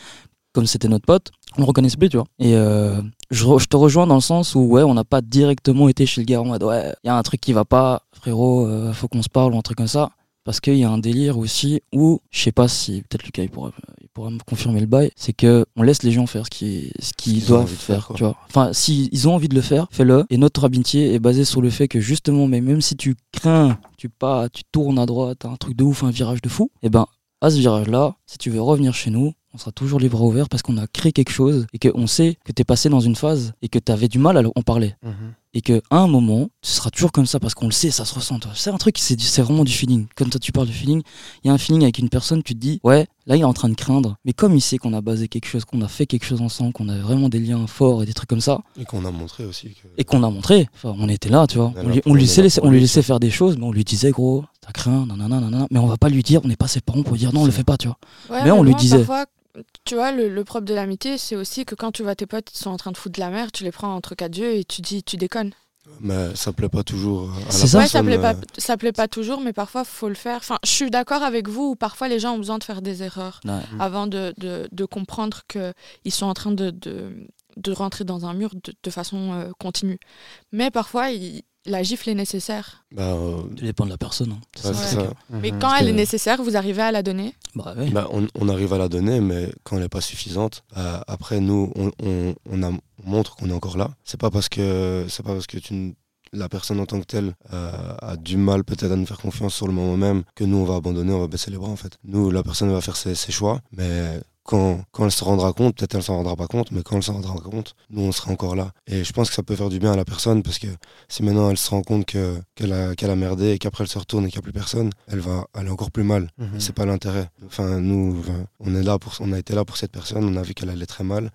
Speaker 3: comme c'était notre pote, on le reconnaissait plus, tu vois. Et euh, je, re- je te rejoins dans le sens où, ouais, on n'a pas directement été chez le gars en mode, ouais, il y a un truc qui va pas, frérot, euh, faut qu'on se parle ou un truc comme ça. Parce qu'il y a un délire aussi où, je sais pas si, peut-être Lucas il pourrait, il pourrait me confirmer le bail, c'est que on laisse les gens faire ce qu'ils ce doivent
Speaker 4: faire,
Speaker 3: faire, tu vois. Enfin, si ils ont envie de le faire, fais-le. Et notre amitié est basée sur le fait que justement, mais même si tu crains, tu pas, tu tournes à droite, un truc de ouf, un virage de fou, et ben, à ce virage-là, si tu veux revenir chez nous, on sera toujours les bras ouverts parce qu'on a créé quelque chose et qu'on sait que t'es passé dans une phase et que t'avais du mal à en parler
Speaker 2: Mhm.
Speaker 3: Et que à un moment tu seras toujours comme ça parce qu'on le sait ça se ressent toi. c'est un truc c'est vraiment du feeling. Comme toi tu parles du feeling il y a un feeling avec une personne tu te dis ouais là il est en train de craindre. Mais comme il sait qu'on a basé quelque chose qu'on a fait quelque chose ensemble qu'on a vraiment des liens forts et des trucs comme ça.
Speaker 4: Et qu'on a montré aussi que.
Speaker 3: et qu'on a montré. Enfin on était là tu vois.
Speaker 4: On
Speaker 3: lui, on lui laissait, on lui laissait faire des choses mais on lui disait gros t'as craint nanana nanana. Mais on va pas lui dire on n'est pas ses parents pour lui dire non on le fait pas tu vois.
Speaker 1: Ouais,
Speaker 3: Mais on lui disait.
Speaker 1: Parfois, tu vois, le, le propre de l'amitié, c'est aussi que quand tu vois tes potes qui sont en train de foutre de la merde, tu les prends entre quatre yeux et tu dis, tu déconnes.
Speaker 4: Mais ça plaît pas toujours
Speaker 3: C'est ça.
Speaker 1: Ouais, ça plaît pas,
Speaker 4: euh,
Speaker 1: ça plaît pas toujours, mais parfois faut le faire. Enfin, je suis d'accord avec vous. Où parfois les gens ont besoin de faire des erreurs
Speaker 3: Ouais.
Speaker 1: avant de, de, de comprendre que ils sont en train de, de, de rentrer dans un mur de, de façon euh, continue. Mais parfois, il- la gifle est nécessaire.
Speaker 4: bah, euh,
Speaker 3: Tout dépend de la personne. hein.
Speaker 4: Ouais,
Speaker 3: ça.
Speaker 4: ça.
Speaker 1: Mais quand
Speaker 3: Parce
Speaker 1: elle
Speaker 3: que-
Speaker 1: est nécessaire, vous arrivez à la donner?
Speaker 3: Bah ouais.
Speaker 4: Bah, on, on arrive à la donner, mais quand elle n'est pas suffisante, bah, après nous, on, on, on a- on montre qu'on est encore là. C'est pas parce que c'est pas parce que tu, la personne en tant que telle euh, a du mal peut-être à nous faire confiance sur le moment même que nous on va abandonner, on va baisser les bras en fait. Nous, la personne va faire ses, ses choix, mais quand, quand elle se rendra compte, peut-être elle s'en rendra pas compte, mais quand elle s'en rendra compte, nous on sera encore là. Et je pense que ça peut faire du bien à la personne parce que si maintenant elle se rend compte que qu'elle a, merdé et qu'après elle se retourne et qu'il n'y a plus personne, elle va aller encore plus mal.
Speaker 2: Mhm.
Speaker 4: C'est pas l'intérêt. Enfin, nous, on est là pour, on a été là pour cette personne. On a vu qu'elle allait très mal.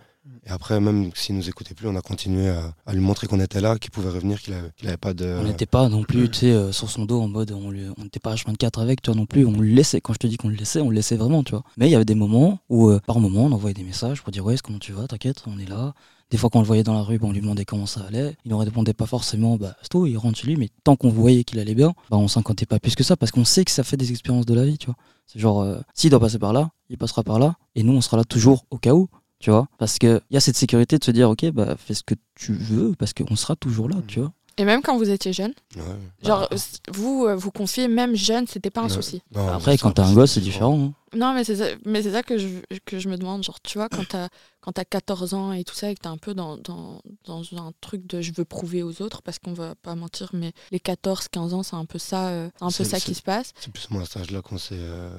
Speaker 4: Et après, même s'il nous écoutait plus, on a continué à, à lui montrer qu'on était là, qu'il pouvait revenir, qu'il avait, pas de.
Speaker 3: On n'était pas non plus, tu sais, euh, sur son dos en mode, on n'était pas H24 avec, toi non plus, on le laissait. Quand je te dis qu'on le laissait, on le laissait vraiment, tu vois. Mais il y avait des moments où, euh, par moment, on envoyait des messages pour dire, ouais, comment tu vas, t'inquiète, on est là. Des fois, quand on le voyait dans la rue, bah, on lui demandait comment ça allait. Il ne répondait pas forcément, bah, c'est tout, il rentre chez lui, mais tant qu'on voyait qu'il allait bien, bah, on s'inquiétait pas plus que ça, parce qu'on sait que ça fait des expériences de la vie, tu vois. C'est genre, euh, s'il doit passer par là, il passera par là, et nous, on sera là toujours au cas où, tu vois. Parce qu'il y a cette sécurité de se dire, ok, bah, fais ce que tu veux, parce qu'on sera toujours là, tu vois.
Speaker 1: Et même quand vous étiez jeune,
Speaker 4: Ouais.
Speaker 1: genre vous euh, vous confiez même jeune, c'était pas un souci.
Speaker 4: Non,
Speaker 3: Après, quand t'as un gosse, c'est
Speaker 4: différent.
Speaker 3: hein.
Speaker 1: Non, mais c'est ça, mais c'est ça que, je, que je me demande. Genre, tu vois, quand t'as, quand t'as 14 ans et tout ça, et que t'es un peu dans, dans, dans un truc de je veux prouver aux autres, parce qu'on va pas mentir, mais les 14, 15 ans, c'est un peu ça, euh, un peu ça qui se passe.
Speaker 4: C'est plus ou moins à cet âge-là qu'on s'est, euh,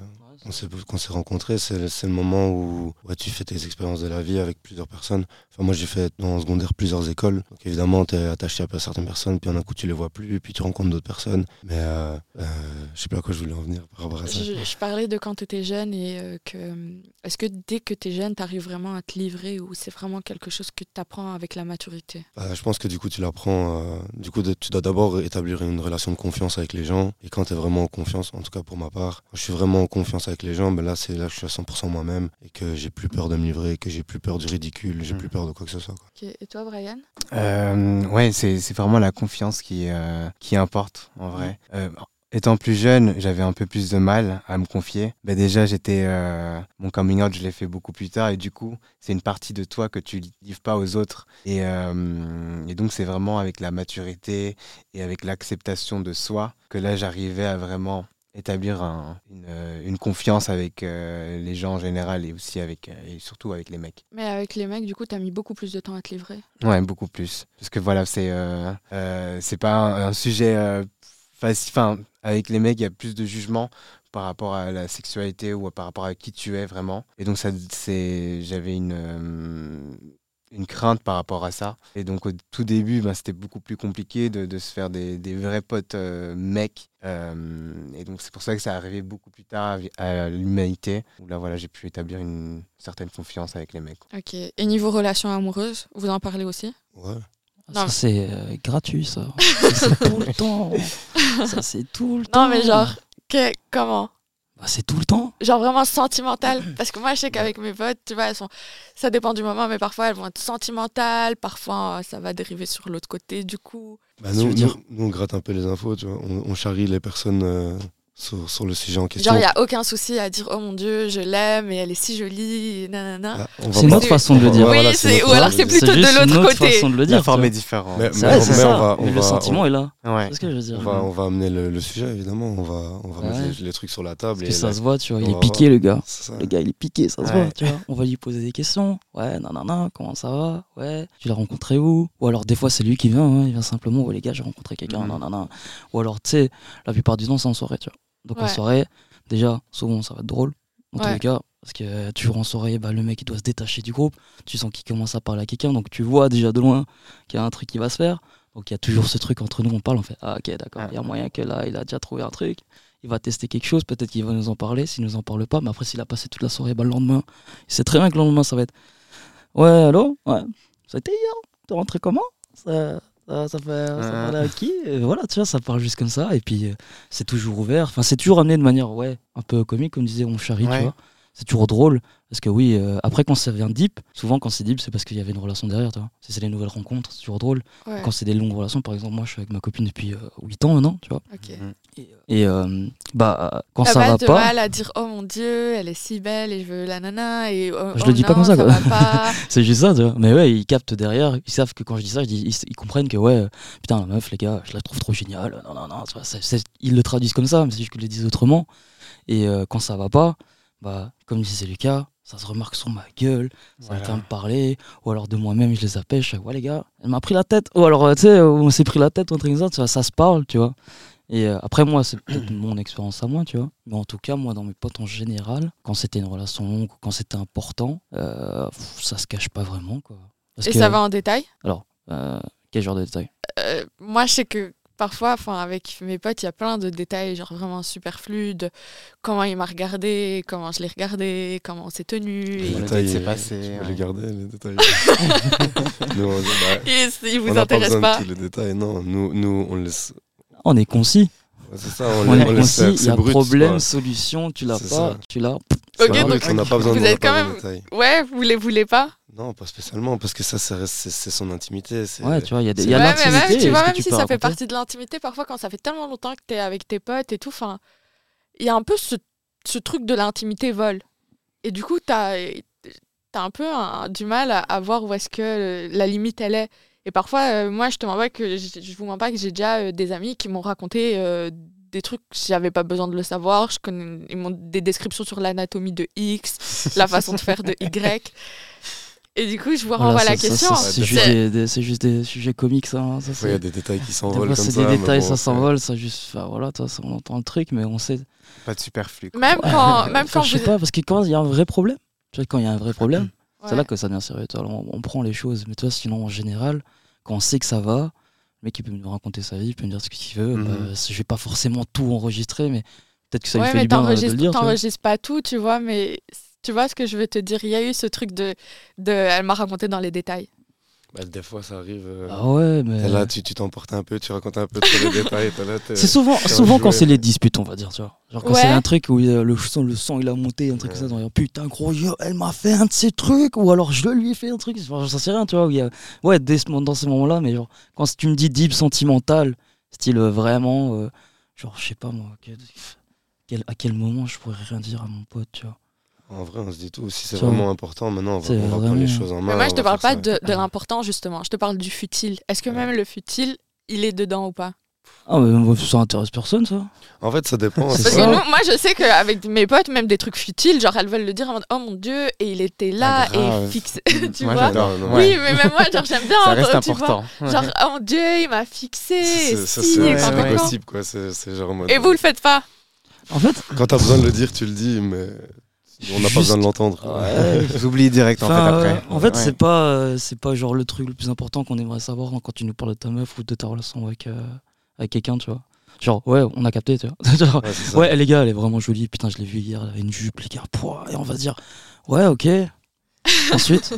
Speaker 4: s'est, qu'on s'est rencontrés. C'est, c'est le moment où ouais, tu fais tes expériences de la vie avec plusieurs personnes. Enfin, moi, j'ai fait en secondaire plusieurs écoles. Donc, évidemment, tu es attaché à certaines personnes, puis en un coup, tu les vois plus, puis tu rencontres d'autres personnes. Mais euh, euh, je sais pas à quoi je voulais en venir par rapport à ça.
Speaker 1: Je, je parlais de quand tu étais jeune et euh, que est-ce que dès que tu es jeune, tu arrives vraiment à te livrer ou c'est vraiment quelque chose que tu apprends avec la maturité?
Speaker 4: Bah, je pense que du coup, tu l'apprends. euh, du coup, de- tu dois d'abord établir une relation de confiance avec les gens. Et quand tu es vraiment en confiance, en tout cas pour ma part, quand je suis vraiment en confiance avec les gens, ben là, c'est là que je suis à 100% moi-même et que j'ai plus peur de me livrer, que j'ai plus peur du ridicule, j'ai
Speaker 2: Mm.
Speaker 4: plus peur de quoi que ce soit. quoi.
Speaker 1: Et toi, Brian?
Speaker 2: Euh, ouais, c'est c'est vraiment la confiance qui, euh, qui importe en vrai. Euh, étant plus jeune, j'avais un peu plus de mal à me confier. Ben déjà, j'étais euh, mon coming out, je l'ai fait beaucoup plus tard et du coup, c'est une partie de toi que tu livres pas aux autres. Et, euh, et donc, c'est vraiment avec la maturité et avec l'acceptation de soi que là, j'arrivais à vraiment établir un- une, euh, une confiance avec euh, les gens en général et aussi avec euh, et surtout avec les mecs.
Speaker 1: Mais avec les mecs, du coup, tu as mis beaucoup plus de temps à te livrer.
Speaker 2: Ouais, beaucoup plus. Parce que voilà, c'est euh, euh, c'est pas un, un sujet facile. Enfin, avec les mecs, il y a plus de jugement par rapport à la sexualité ou par rapport à qui tu es vraiment. Et donc, ça, c'est, j'avais une, une crainte par rapport à ça. Et donc, au tout début, ben, c'était beaucoup plus compliqué de, de se faire des, des vrais potes euh, mecs. Euh, et donc, c'est pour ça que ça arrivait beaucoup plus tard à, à l'humanité, où là, voilà, j'ai pu établir une certaine confiance avec les mecs.
Speaker 1: Ok. Et niveau relation amoureuse, vous en parlez aussi?
Speaker 4: Ouais.
Speaker 1: Non,
Speaker 3: Ça,
Speaker 1: mais-
Speaker 3: c'est euh, gratuit, ça. Ça, c'est tout le temps. Ça, c'est tout le temps.
Speaker 1: Non, mais genre, que- comment?
Speaker 3: Bah, c'est tout le temps.
Speaker 1: Genre vraiment sentimentale Parce que moi, je sais qu'avec mes potes, tu vois, elles sont... ça dépend du moment, mais parfois elles vont être sentimentales, parfois euh, ça va dériver sur l'autre côté, du coup.
Speaker 4: Bah, nous,
Speaker 3: dire
Speaker 4: nous, nous, on gratte un peu les infos, tu vois. On, on charrie les personnes euh, sur, sur le sujet en question.
Speaker 1: Genre, il n'y a aucun souci à dire, oh mon dieu, je l'aime et elle est si jolie, et nanana.
Speaker 4: Ah,
Speaker 3: C'est une autre façon de le dire.
Speaker 1: Oui,
Speaker 4: voilà,
Speaker 1: c'est- ou alors c'est plutôt de l'autre
Speaker 3: une autre
Speaker 1: côté.
Speaker 3: façon de le
Speaker 2: La
Speaker 3: dire.
Speaker 2: forme est différente.
Speaker 4: Mais- mais-
Speaker 3: vrai,
Speaker 4: mais
Speaker 3: ça.
Speaker 4: on va- on
Speaker 3: Mais le sentiment est là.
Speaker 2: Ouais.
Speaker 3: C'est ce que je veux dire.
Speaker 4: On va, on va amener le, le sujet, évidemment. On va, on va
Speaker 3: Ouais.
Speaker 4: mettre les, les trucs sur la table.
Speaker 3: Parce que
Speaker 4: et
Speaker 3: ça
Speaker 4: là-
Speaker 3: se voit, tu vois. Il est piqué, le gars.
Speaker 4: ça.
Speaker 3: Le gars, il est piqué, ça se voit, tu vois. On va lui poser des questions. Ouais, non, comment ça va? Ouais, tu l'as rencontré où? Ou alors, des fois, c'est lui qui vient, hein, il vient simplement, ouais, les gars, j'ai rencontré quelqu'un,
Speaker 2: Mhm.
Speaker 3: Ou alors, tu sais, la plupart du temps, c'est en soirée, tu vois. Donc, en soirée, déjà, souvent, ça va être drôle, tous
Speaker 1: Ouais.
Speaker 3: les cas. Parce que toujours en soirée, bah, le mec, il doit se détacher du groupe. Tu sens qu'il commence à parler à quelqu'un, donc tu vois déjà de loin qu'il y a un truc qui va se faire. Donc, il y a toujours ce truc entre nous, on parle, on fait Ah, ok, d'accord, il y a moyen que là, il a déjà trouvé un truc. Il va tester quelque chose, peut-être qu'il va nous en parler. S'il nous en parle pas, mais après, s'il a passé toute la soirée, bah, le lendemain, il sait très bien que le lendemain, ça va être Ouais, allô? Ouais, c'était hier? T'es rentré comment? Ça, ça, ça fait ça
Speaker 2: Ouais.
Speaker 3: parlait à qui? Et Voilà, tu vois, ça parle juste comme ça. Et puis, euh, c'est toujours ouvert. Enfin, c'est toujours amené de manière, ouais, un peu comique, comme disait on charrie,
Speaker 2: Ouais.
Speaker 3: tu vois. C'est toujours drôle. Parce que oui, euh, après, quand ça vient deep, souvent quand c'est deep, c'est parce qu'il y avait une relation derrière, tu vois. Si c'est les nouvelles rencontres, c'est toujours drôle.
Speaker 1: Ouais.
Speaker 3: Quand c'est des longues relations, par exemple, moi, je suis avec ma copine depuis euh, 8 ans maintenant, tu vois.
Speaker 1: Ok.
Speaker 3: Et euh, bah, quand
Speaker 1: T'as
Speaker 3: ça
Speaker 1: pas
Speaker 3: va
Speaker 1: de
Speaker 3: pas.
Speaker 1: mal à dire oh mon dieu, elle est si belle et je veux la nana et oh,
Speaker 3: Je
Speaker 1: oh
Speaker 3: le dis pas
Speaker 1: non,
Speaker 3: comme ça,
Speaker 1: ça
Speaker 3: quoi.
Speaker 1: pas.
Speaker 3: C'est juste ça, tu vois. Mais ouais, ils captent derrière. Ils savent que quand je dis ça, je dis, ils, ils comprennent que ouais, euh, putain, la meuf, les gars, je la trouve trop géniale. Non, non, non. tu vois, c'est- c'est- ils le traduisent comme ça, mais c'est juste qu'ils le disent autrement. Et euh, quand ça va pas, bah, comme disait Lucas, ça se remarque sur ma gueule, ça
Speaker 2: Voilà.
Speaker 3: vient me parler, ou alors de moi-même, je les appelle, je fais, ouais, les gars, elle m'a pris la tête. Ou alors, euh, tu sais, on s'est pris la tête, truc comme ça, ça se parle, tu vois. Et euh, après, moi, c'est peut-être mon expérience à moi, tu vois. Mais en tout cas, moi, dans mes potes en général, quand c'était une relation longue quand c'était important, euh, pff, ça se cache pas vraiment, quoi. Parce
Speaker 1: Et
Speaker 3: que-
Speaker 1: ça va en détail?
Speaker 3: Euh, quel genre de détail?
Speaker 1: Euh, Moi, je sais que parfois, enfin, avec mes potes, il y a plein de détails, genre vraiment superflus, de comment il m'a regardé, comment je l'ai regardé, comment on s'est tenu.
Speaker 2: Les
Speaker 1: Et,
Speaker 2: détails, c'est
Speaker 4: euh,
Speaker 2: passé,
Speaker 4: Tu
Speaker 2: ouais.
Speaker 4: les garder, les détails Nous, on, bah,
Speaker 1: et il
Speaker 4: on
Speaker 1: vous
Speaker 4: pas
Speaker 1: intéresse pas.
Speaker 4: tous les détails, non. Nous, nous on laisse.
Speaker 3: On est concis.
Speaker 4: ouais, C'est ça, on,
Speaker 3: On est
Speaker 4: on
Speaker 3: concis. Il y a
Speaker 4: brut,
Speaker 3: problème,
Speaker 4: quoi.
Speaker 3: solution, tu l'as pas,
Speaker 4: ça.
Speaker 3: tu l'as.
Speaker 1: Ok,
Speaker 4: brut,
Speaker 1: donc
Speaker 4: on n'a pas besoin
Speaker 1: vous
Speaker 4: de
Speaker 1: êtes quand même-. Ouais, vous les voulez pas
Speaker 4: Non, pas spécialement, parce que ça, ça reste- c'est c'est son intimité. c'est-
Speaker 3: Ouais, tu vois, il y a, des-
Speaker 4: c'est-
Speaker 3: il y a
Speaker 1: Ouais, mais
Speaker 3: l'intimité.
Speaker 1: même, tu vois,
Speaker 3: que
Speaker 1: même
Speaker 3: tu
Speaker 1: si
Speaker 3: peux
Speaker 1: ça fait
Speaker 3: raconter.
Speaker 1: partie de l'intimité, parfois quand ça fait tellement longtemps que t'es avec tes potes et tout, enfin, il y a un peu ce, ce truc de l'intimité vol. Et du coup, t'as as un peu un- du mal à, à voir où est-ce que euh, la limite elle est. Et parfois, euh, moi, je te mens pas que je, je vous mens pas que j'ai déjà euh, des amis qui m'ont raconté euh, des trucs j'avais pas besoin de le savoir. Je connais ils m'ont des descriptions sur l'anatomie de X, la façon de faire de Y. Et du coup, je vous
Speaker 3: Voilà,
Speaker 1: renvoie
Speaker 3: ça-
Speaker 1: la
Speaker 3: ça-
Speaker 1: question.
Speaker 3: C'est juste, c'est juste des sujets comiques, ça. hein, ça,
Speaker 4: Ouais, Il y a des détails qui s'envolent
Speaker 3: c'est
Speaker 4: ça.
Speaker 3: des détails,
Speaker 4: bon,
Speaker 3: ça s'envole, ça juste. Enfin, voilà, toi, ça, on entend le truc, mais on sait.
Speaker 2: Pas de superflu. quoi.
Speaker 1: Même quand, même
Speaker 3: Enfin,
Speaker 1: quand
Speaker 3: je sais pas, parce que quand il y a un vrai problème, tu vois, quand il y a un vrai problème, c'est
Speaker 1: Ouais.
Speaker 3: là que ça devient sérieux. tu vois. On, on prend les choses, mais toi, sinon, en général, quand on sait que ça va, le mec, il peut me raconter sa vie, il peut me dire ce qu'il veut.
Speaker 2: Mhm.
Speaker 3: bah, je vais pas forcément tout enregistrer, mais peut-être que ça lui
Speaker 1: ouais,
Speaker 3: fait
Speaker 1: mais
Speaker 3: du bien euh, de le dire.
Speaker 1: t'enregistres pas tout, tu vois, mais tu vois ce que je veux te dire? Il y a eu ce truc de, de elle m'a raconté dans les détails.
Speaker 4: Bah, des fois, ça arrive. euh,
Speaker 3: Ah ouais, mais.
Speaker 4: là, tu tu t'emportes un peu, tu racontes un peu trop les détails.
Speaker 3: C'est souvent, souvent quand c'est les disputes, on va dire, tu vois. Genre quand
Speaker 1: Ouais.
Speaker 3: c'est un truc où euh, le sang, le sang il a monté, un truc
Speaker 4: Ouais.
Speaker 3: comme ça, genre, putain gros, yo, elle m'a fait un de ces trucs, ou alors je lui ai fait un truc, enfin, j'en sais rien, tu vois. où il y a... Ouais, dès ce- dans ces moments-là, mais genre, quand tu me dis deep sentimental, style euh, vraiment, euh, genre, je sais pas moi, quel- quel- à quel moment je pourrais rien dire à mon pote, tu vois.
Speaker 4: En vrai, on se dit tout. Si c'est vraiment important, maintenant, on va, on va prendre
Speaker 3: vraiment-
Speaker 4: les choses en main.
Speaker 1: Mais moi, je te
Speaker 4: va
Speaker 1: parle pas
Speaker 4: ça.
Speaker 1: de, de l'important, justement. Je te parle du futile. Est-ce que
Speaker 4: Ouais.
Speaker 1: même le futile, il est dedans ou pas?
Speaker 3: Ah, mais ça intéresse personne, ça.
Speaker 4: En fait, ça dépend.
Speaker 1: Parce
Speaker 3: ça.
Speaker 1: que nous, moi, je sais qu'avec mes potes, même des trucs futiles, genre, elles veulent le dire en mode Oh mon dieu, et il était là,
Speaker 2: Ah,
Speaker 1: et fixe. tu
Speaker 2: Moi,
Speaker 1: vois?
Speaker 4: Non,
Speaker 2: Ouais.
Speaker 1: Oui, mais même moi, genre, j'aime bien.
Speaker 2: Ça reste
Speaker 1: tu vois?
Speaker 2: important.
Speaker 1: Genre, oh mon dieu, il m'a fixé.
Speaker 4: C'est- impossible, quoi. Genre
Speaker 1: Et vous le faites pas
Speaker 3: En fait,
Speaker 4: Quand t'as besoin de le dire, tu le dis, mais on n'a pas besoin de l'entendre.
Speaker 3: ouais,
Speaker 2: J'oublie direct en fait après.
Speaker 3: euh, en fait,
Speaker 2: Ouais.
Speaker 3: c'est pas, euh, c'est pas genre le truc le plus important qu'on aimerait savoir quand tu nous parles de ta meuf ou de ta relation avec, euh, avec quelqu'un, tu vois. Genre, ouais, on a capté, tu vois. Genre,
Speaker 4: Ouais,
Speaker 3: les gars, elle est vraiment jolie. Putain, je l'ai vue hier, elle avait une jupe, les gars. pouah, et on va se dire, ouais, ok. Ensuite,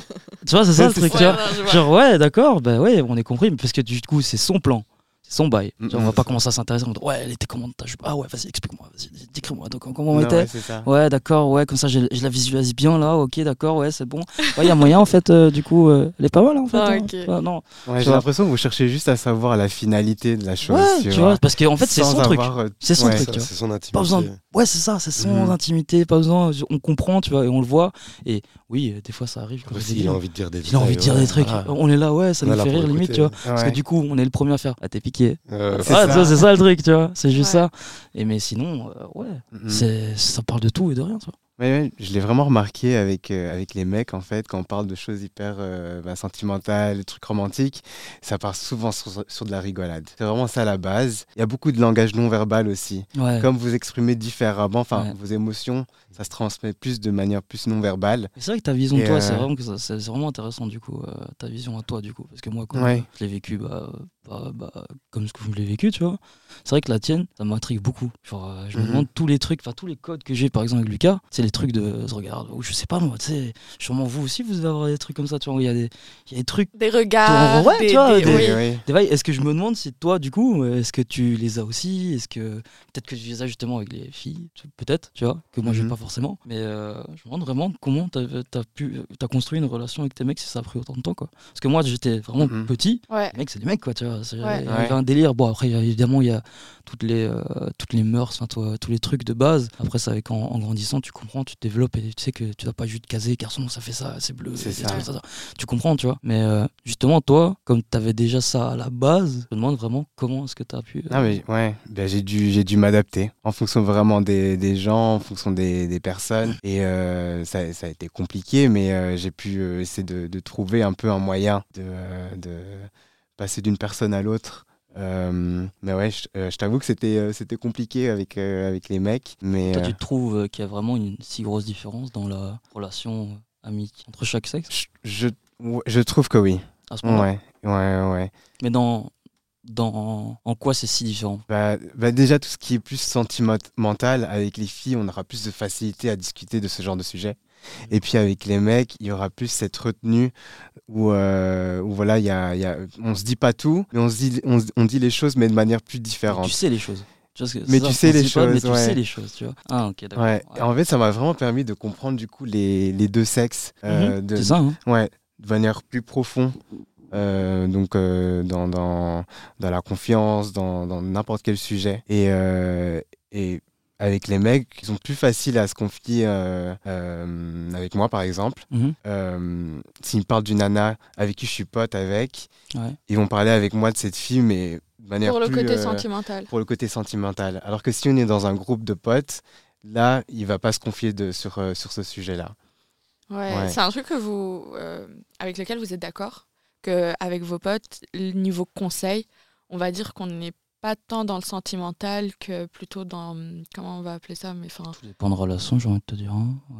Speaker 3: tu vois, c'est ça le truc,
Speaker 2: ça.
Speaker 3: tu vois.
Speaker 1: Ouais, non, je vois.
Speaker 3: Genre, ouais, d'accord, bah ouais, on est compris, mais parce que du coup, c'est son plan. Son bail.
Speaker 2: Mm,
Speaker 3: Genre, on va
Speaker 2: mm.
Speaker 3: pas commencer à s'intéresser en mode, ouais, elle était comment ta jupe Ah ouais, vas-y, explique-moi, vas-y, décris-moi. Donc, comment on
Speaker 2: Non,
Speaker 3: était
Speaker 2: ouais,
Speaker 3: d'accord, ouais, comme ça je, je la visualise bien là, ok, d'accord, ouais, c'est bon. Ouais, il y a moyen en fait, euh, du coup, euh, elle est pas mal en fait.
Speaker 1: Ah,
Speaker 3: hein. Ouais, non.
Speaker 2: J'ai l'impression que vous cherchez juste à savoir la finalité de la chose.
Speaker 3: Ouais, tu vois, parce qu'en fait, c'est son truc.
Speaker 2: avoir, euh,
Speaker 3: C'est son
Speaker 2: ouais.
Speaker 3: truc,
Speaker 4: Ça,
Speaker 3: tu vois.
Speaker 4: C'est son intimité.
Speaker 3: Pas besoin de- Ouais, c'est ça, c'est son
Speaker 2: Mhm.
Speaker 3: intimité, pas besoin, on comprend, tu vois, et on le voit. Et oui, euh, des fois ça arrive. dit.
Speaker 4: a envie de dire des
Speaker 3: Il a envie de dire des trucs.
Speaker 4: ouais.
Speaker 3: On est là, ouais, ça nous fait rire limite, tu vois. Parce que du coup, on est le premier à faire. Ah, t'es piqué.
Speaker 4: Euh,
Speaker 2: C'est
Speaker 3: Ah,
Speaker 2: ça.
Speaker 3: c'est ça le truc, tu vois. C'est juste
Speaker 1: Ouais.
Speaker 3: ça. Et mais sinon, euh, ouais, c'est ça parle de tout et de rien, tu vois.
Speaker 2: Je l'ai vraiment remarqué avec, euh, avec les mecs, en fait, quand on parle de choses hyper euh, bah, sentimentales, trucs romantiques, ça part souvent sur, sur de la rigolade. C'est vraiment ça la base. Il y a beaucoup de langage non verbal aussi.
Speaker 3: Ouais.
Speaker 2: Comme vous exprimez différemment, enfin,
Speaker 3: Ouais.
Speaker 2: vos émotions, ça se transmet plus de manière plus non verbale.
Speaker 3: Et C'est vrai que ta vision de toi,
Speaker 2: euh,
Speaker 3: c'est vraiment, que ça- c'est c'est vraiment intéressant du coup, euh, ta vision à toi du coup. Parce que moi, quand
Speaker 2: Ouais.
Speaker 3: je l'ai vécu bah, bah, bah, comme ce que je l'ai vécu, tu vois, c'est vrai que la tienne, ça m'intrigue beaucoup. Genre, euh, je me
Speaker 2: Mhm.
Speaker 3: demande tous les trucs, enfin tous les codes que j'ai par exemple avec Lucas, c'est les des trucs de se regarder, ou je sais pas moi, tu sais, sûrement vous aussi, vous devez avoir des trucs comme ça, tu vois, où il y a des, il y a des trucs.
Speaker 1: Des regards.
Speaker 3: Ouais,
Speaker 1: des-
Speaker 3: tu vois,
Speaker 1: des-
Speaker 3: des-
Speaker 1: oui.
Speaker 2: Oui.
Speaker 3: Des vagues, Est-ce que je me demande si toi, du coup, est-ce que tu les as aussi? Est-ce que peut-être que tu les as justement avec les filles Peut-être, tu vois, que moi j'ai
Speaker 2: Mhm.
Speaker 3: pas forcément. Mais euh, je me demande vraiment comment t'as as pu, t'as construit une relation avec tes mecs si ça a pris autant de temps, quoi. Parce que moi, j'étais vraiment
Speaker 2: Mhm.
Speaker 3: petit.
Speaker 1: Ouais.
Speaker 3: Les mecs, c'est des mecs, quoi, tu vois. Il
Speaker 1: Ouais.
Speaker 3: y avait un délire. Bon, après, évidemment, il y a toutes les, euh, toutes les mœurs, enfin, toi, tous les trucs de base. Après, c'est avec en, en grandissant, tu comprends, tu te développes et tu sais que tu vas pas juste caser, garçon, ça fait ça, c'est bleu.
Speaker 2: C'est
Speaker 3: et
Speaker 2: ça.
Speaker 3: tout ça, ça. Tu comprends, tu vois. Mais euh, justement, toi, comme tu avais déjà ça à la base, je me demande vraiment comment est-ce que tu as pu. euh,
Speaker 2: Ah mais ouais, ben, j'ai dû j'ai dû m'adapter en fonction vraiment des, des gens, en fonction des, des personnes et euh, ça, ça a été compliqué mais j'ai pu essayer de, de trouver un peu un moyen de, de passer d'une personne à l'autre. Euh, mais ouais, je, euh, je t'avoue que c'était euh, c'était compliqué avec avec les mecs mais
Speaker 3: Toi, tu trouves qu'il y a vraiment une si grosse différence dans la relation amie entre chaque sexe?
Speaker 2: Je, je trouve que oui.
Speaker 3: à ce
Speaker 2: Ouais, ouais, ouais.
Speaker 3: Mais dans, dans en quoi c'est si différent?
Speaker 2: Bah, bah déjà, tout ce qui est plus sentimental, avec les filles, on aura plus de facilité à discuter de ce genre de sujet. Et puis avec les mecs, il y aura plus cette retenue où, euh, où voilà, il y a, y a, on se dit pas tout, mais on, se dit, on, dit les choses, mais de manière plus différente.
Speaker 3: Tu sais les choses. Tu vois
Speaker 2: Mais tu sais
Speaker 3: pas, Mais
Speaker 2: choses,
Speaker 3: tu
Speaker 2: ouais.
Speaker 3: sais les choses, tu vois. Ah, ok, d'accord.
Speaker 2: Ouais.
Speaker 3: Ouais.
Speaker 2: Et en fait, ça m'a vraiment permis de comprendre du coup les, les deux sexes euh,
Speaker 3: Mhm,
Speaker 2: de,
Speaker 3: ça, hein
Speaker 2: Ouais, de manière plus profonde. euh, donc euh, dans, dans, dans la confiance, dans dans n'importe quel sujet. Et, et avec les mecs, ils sont plus faciles à se confier euh, euh, avec moi, par exemple.
Speaker 3: Mhm.
Speaker 2: Euh, S'ils me parlent d'une nana avec qui je suis pote avec,
Speaker 3: Ouais.
Speaker 2: ils vont parler avec moi de cette fille, mais de manière
Speaker 1: Pour le
Speaker 2: plus,
Speaker 1: côté
Speaker 2: euh,
Speaker 1: sentimental.
Speaker 2: pour le côté sentimental. Alors que si on est dans un groupe de potes, là, il va pas se confier de, sur, euh, sur ce sujet-là.
Speaker 1: Ouais,
Speaker 2: Ouais.
Speaker 1: c'est un truc que vous, euh, avec lequel vous êtes d'accord que avec vos potes, niveau conseil, on va dire qu'on n'est pas tant dans le sentimental que plutôt dans comment on va appeler ça, mais enfin.
Speaker 3: Tout dépend de relation, j'ai envie de te dire. hein. Ouais.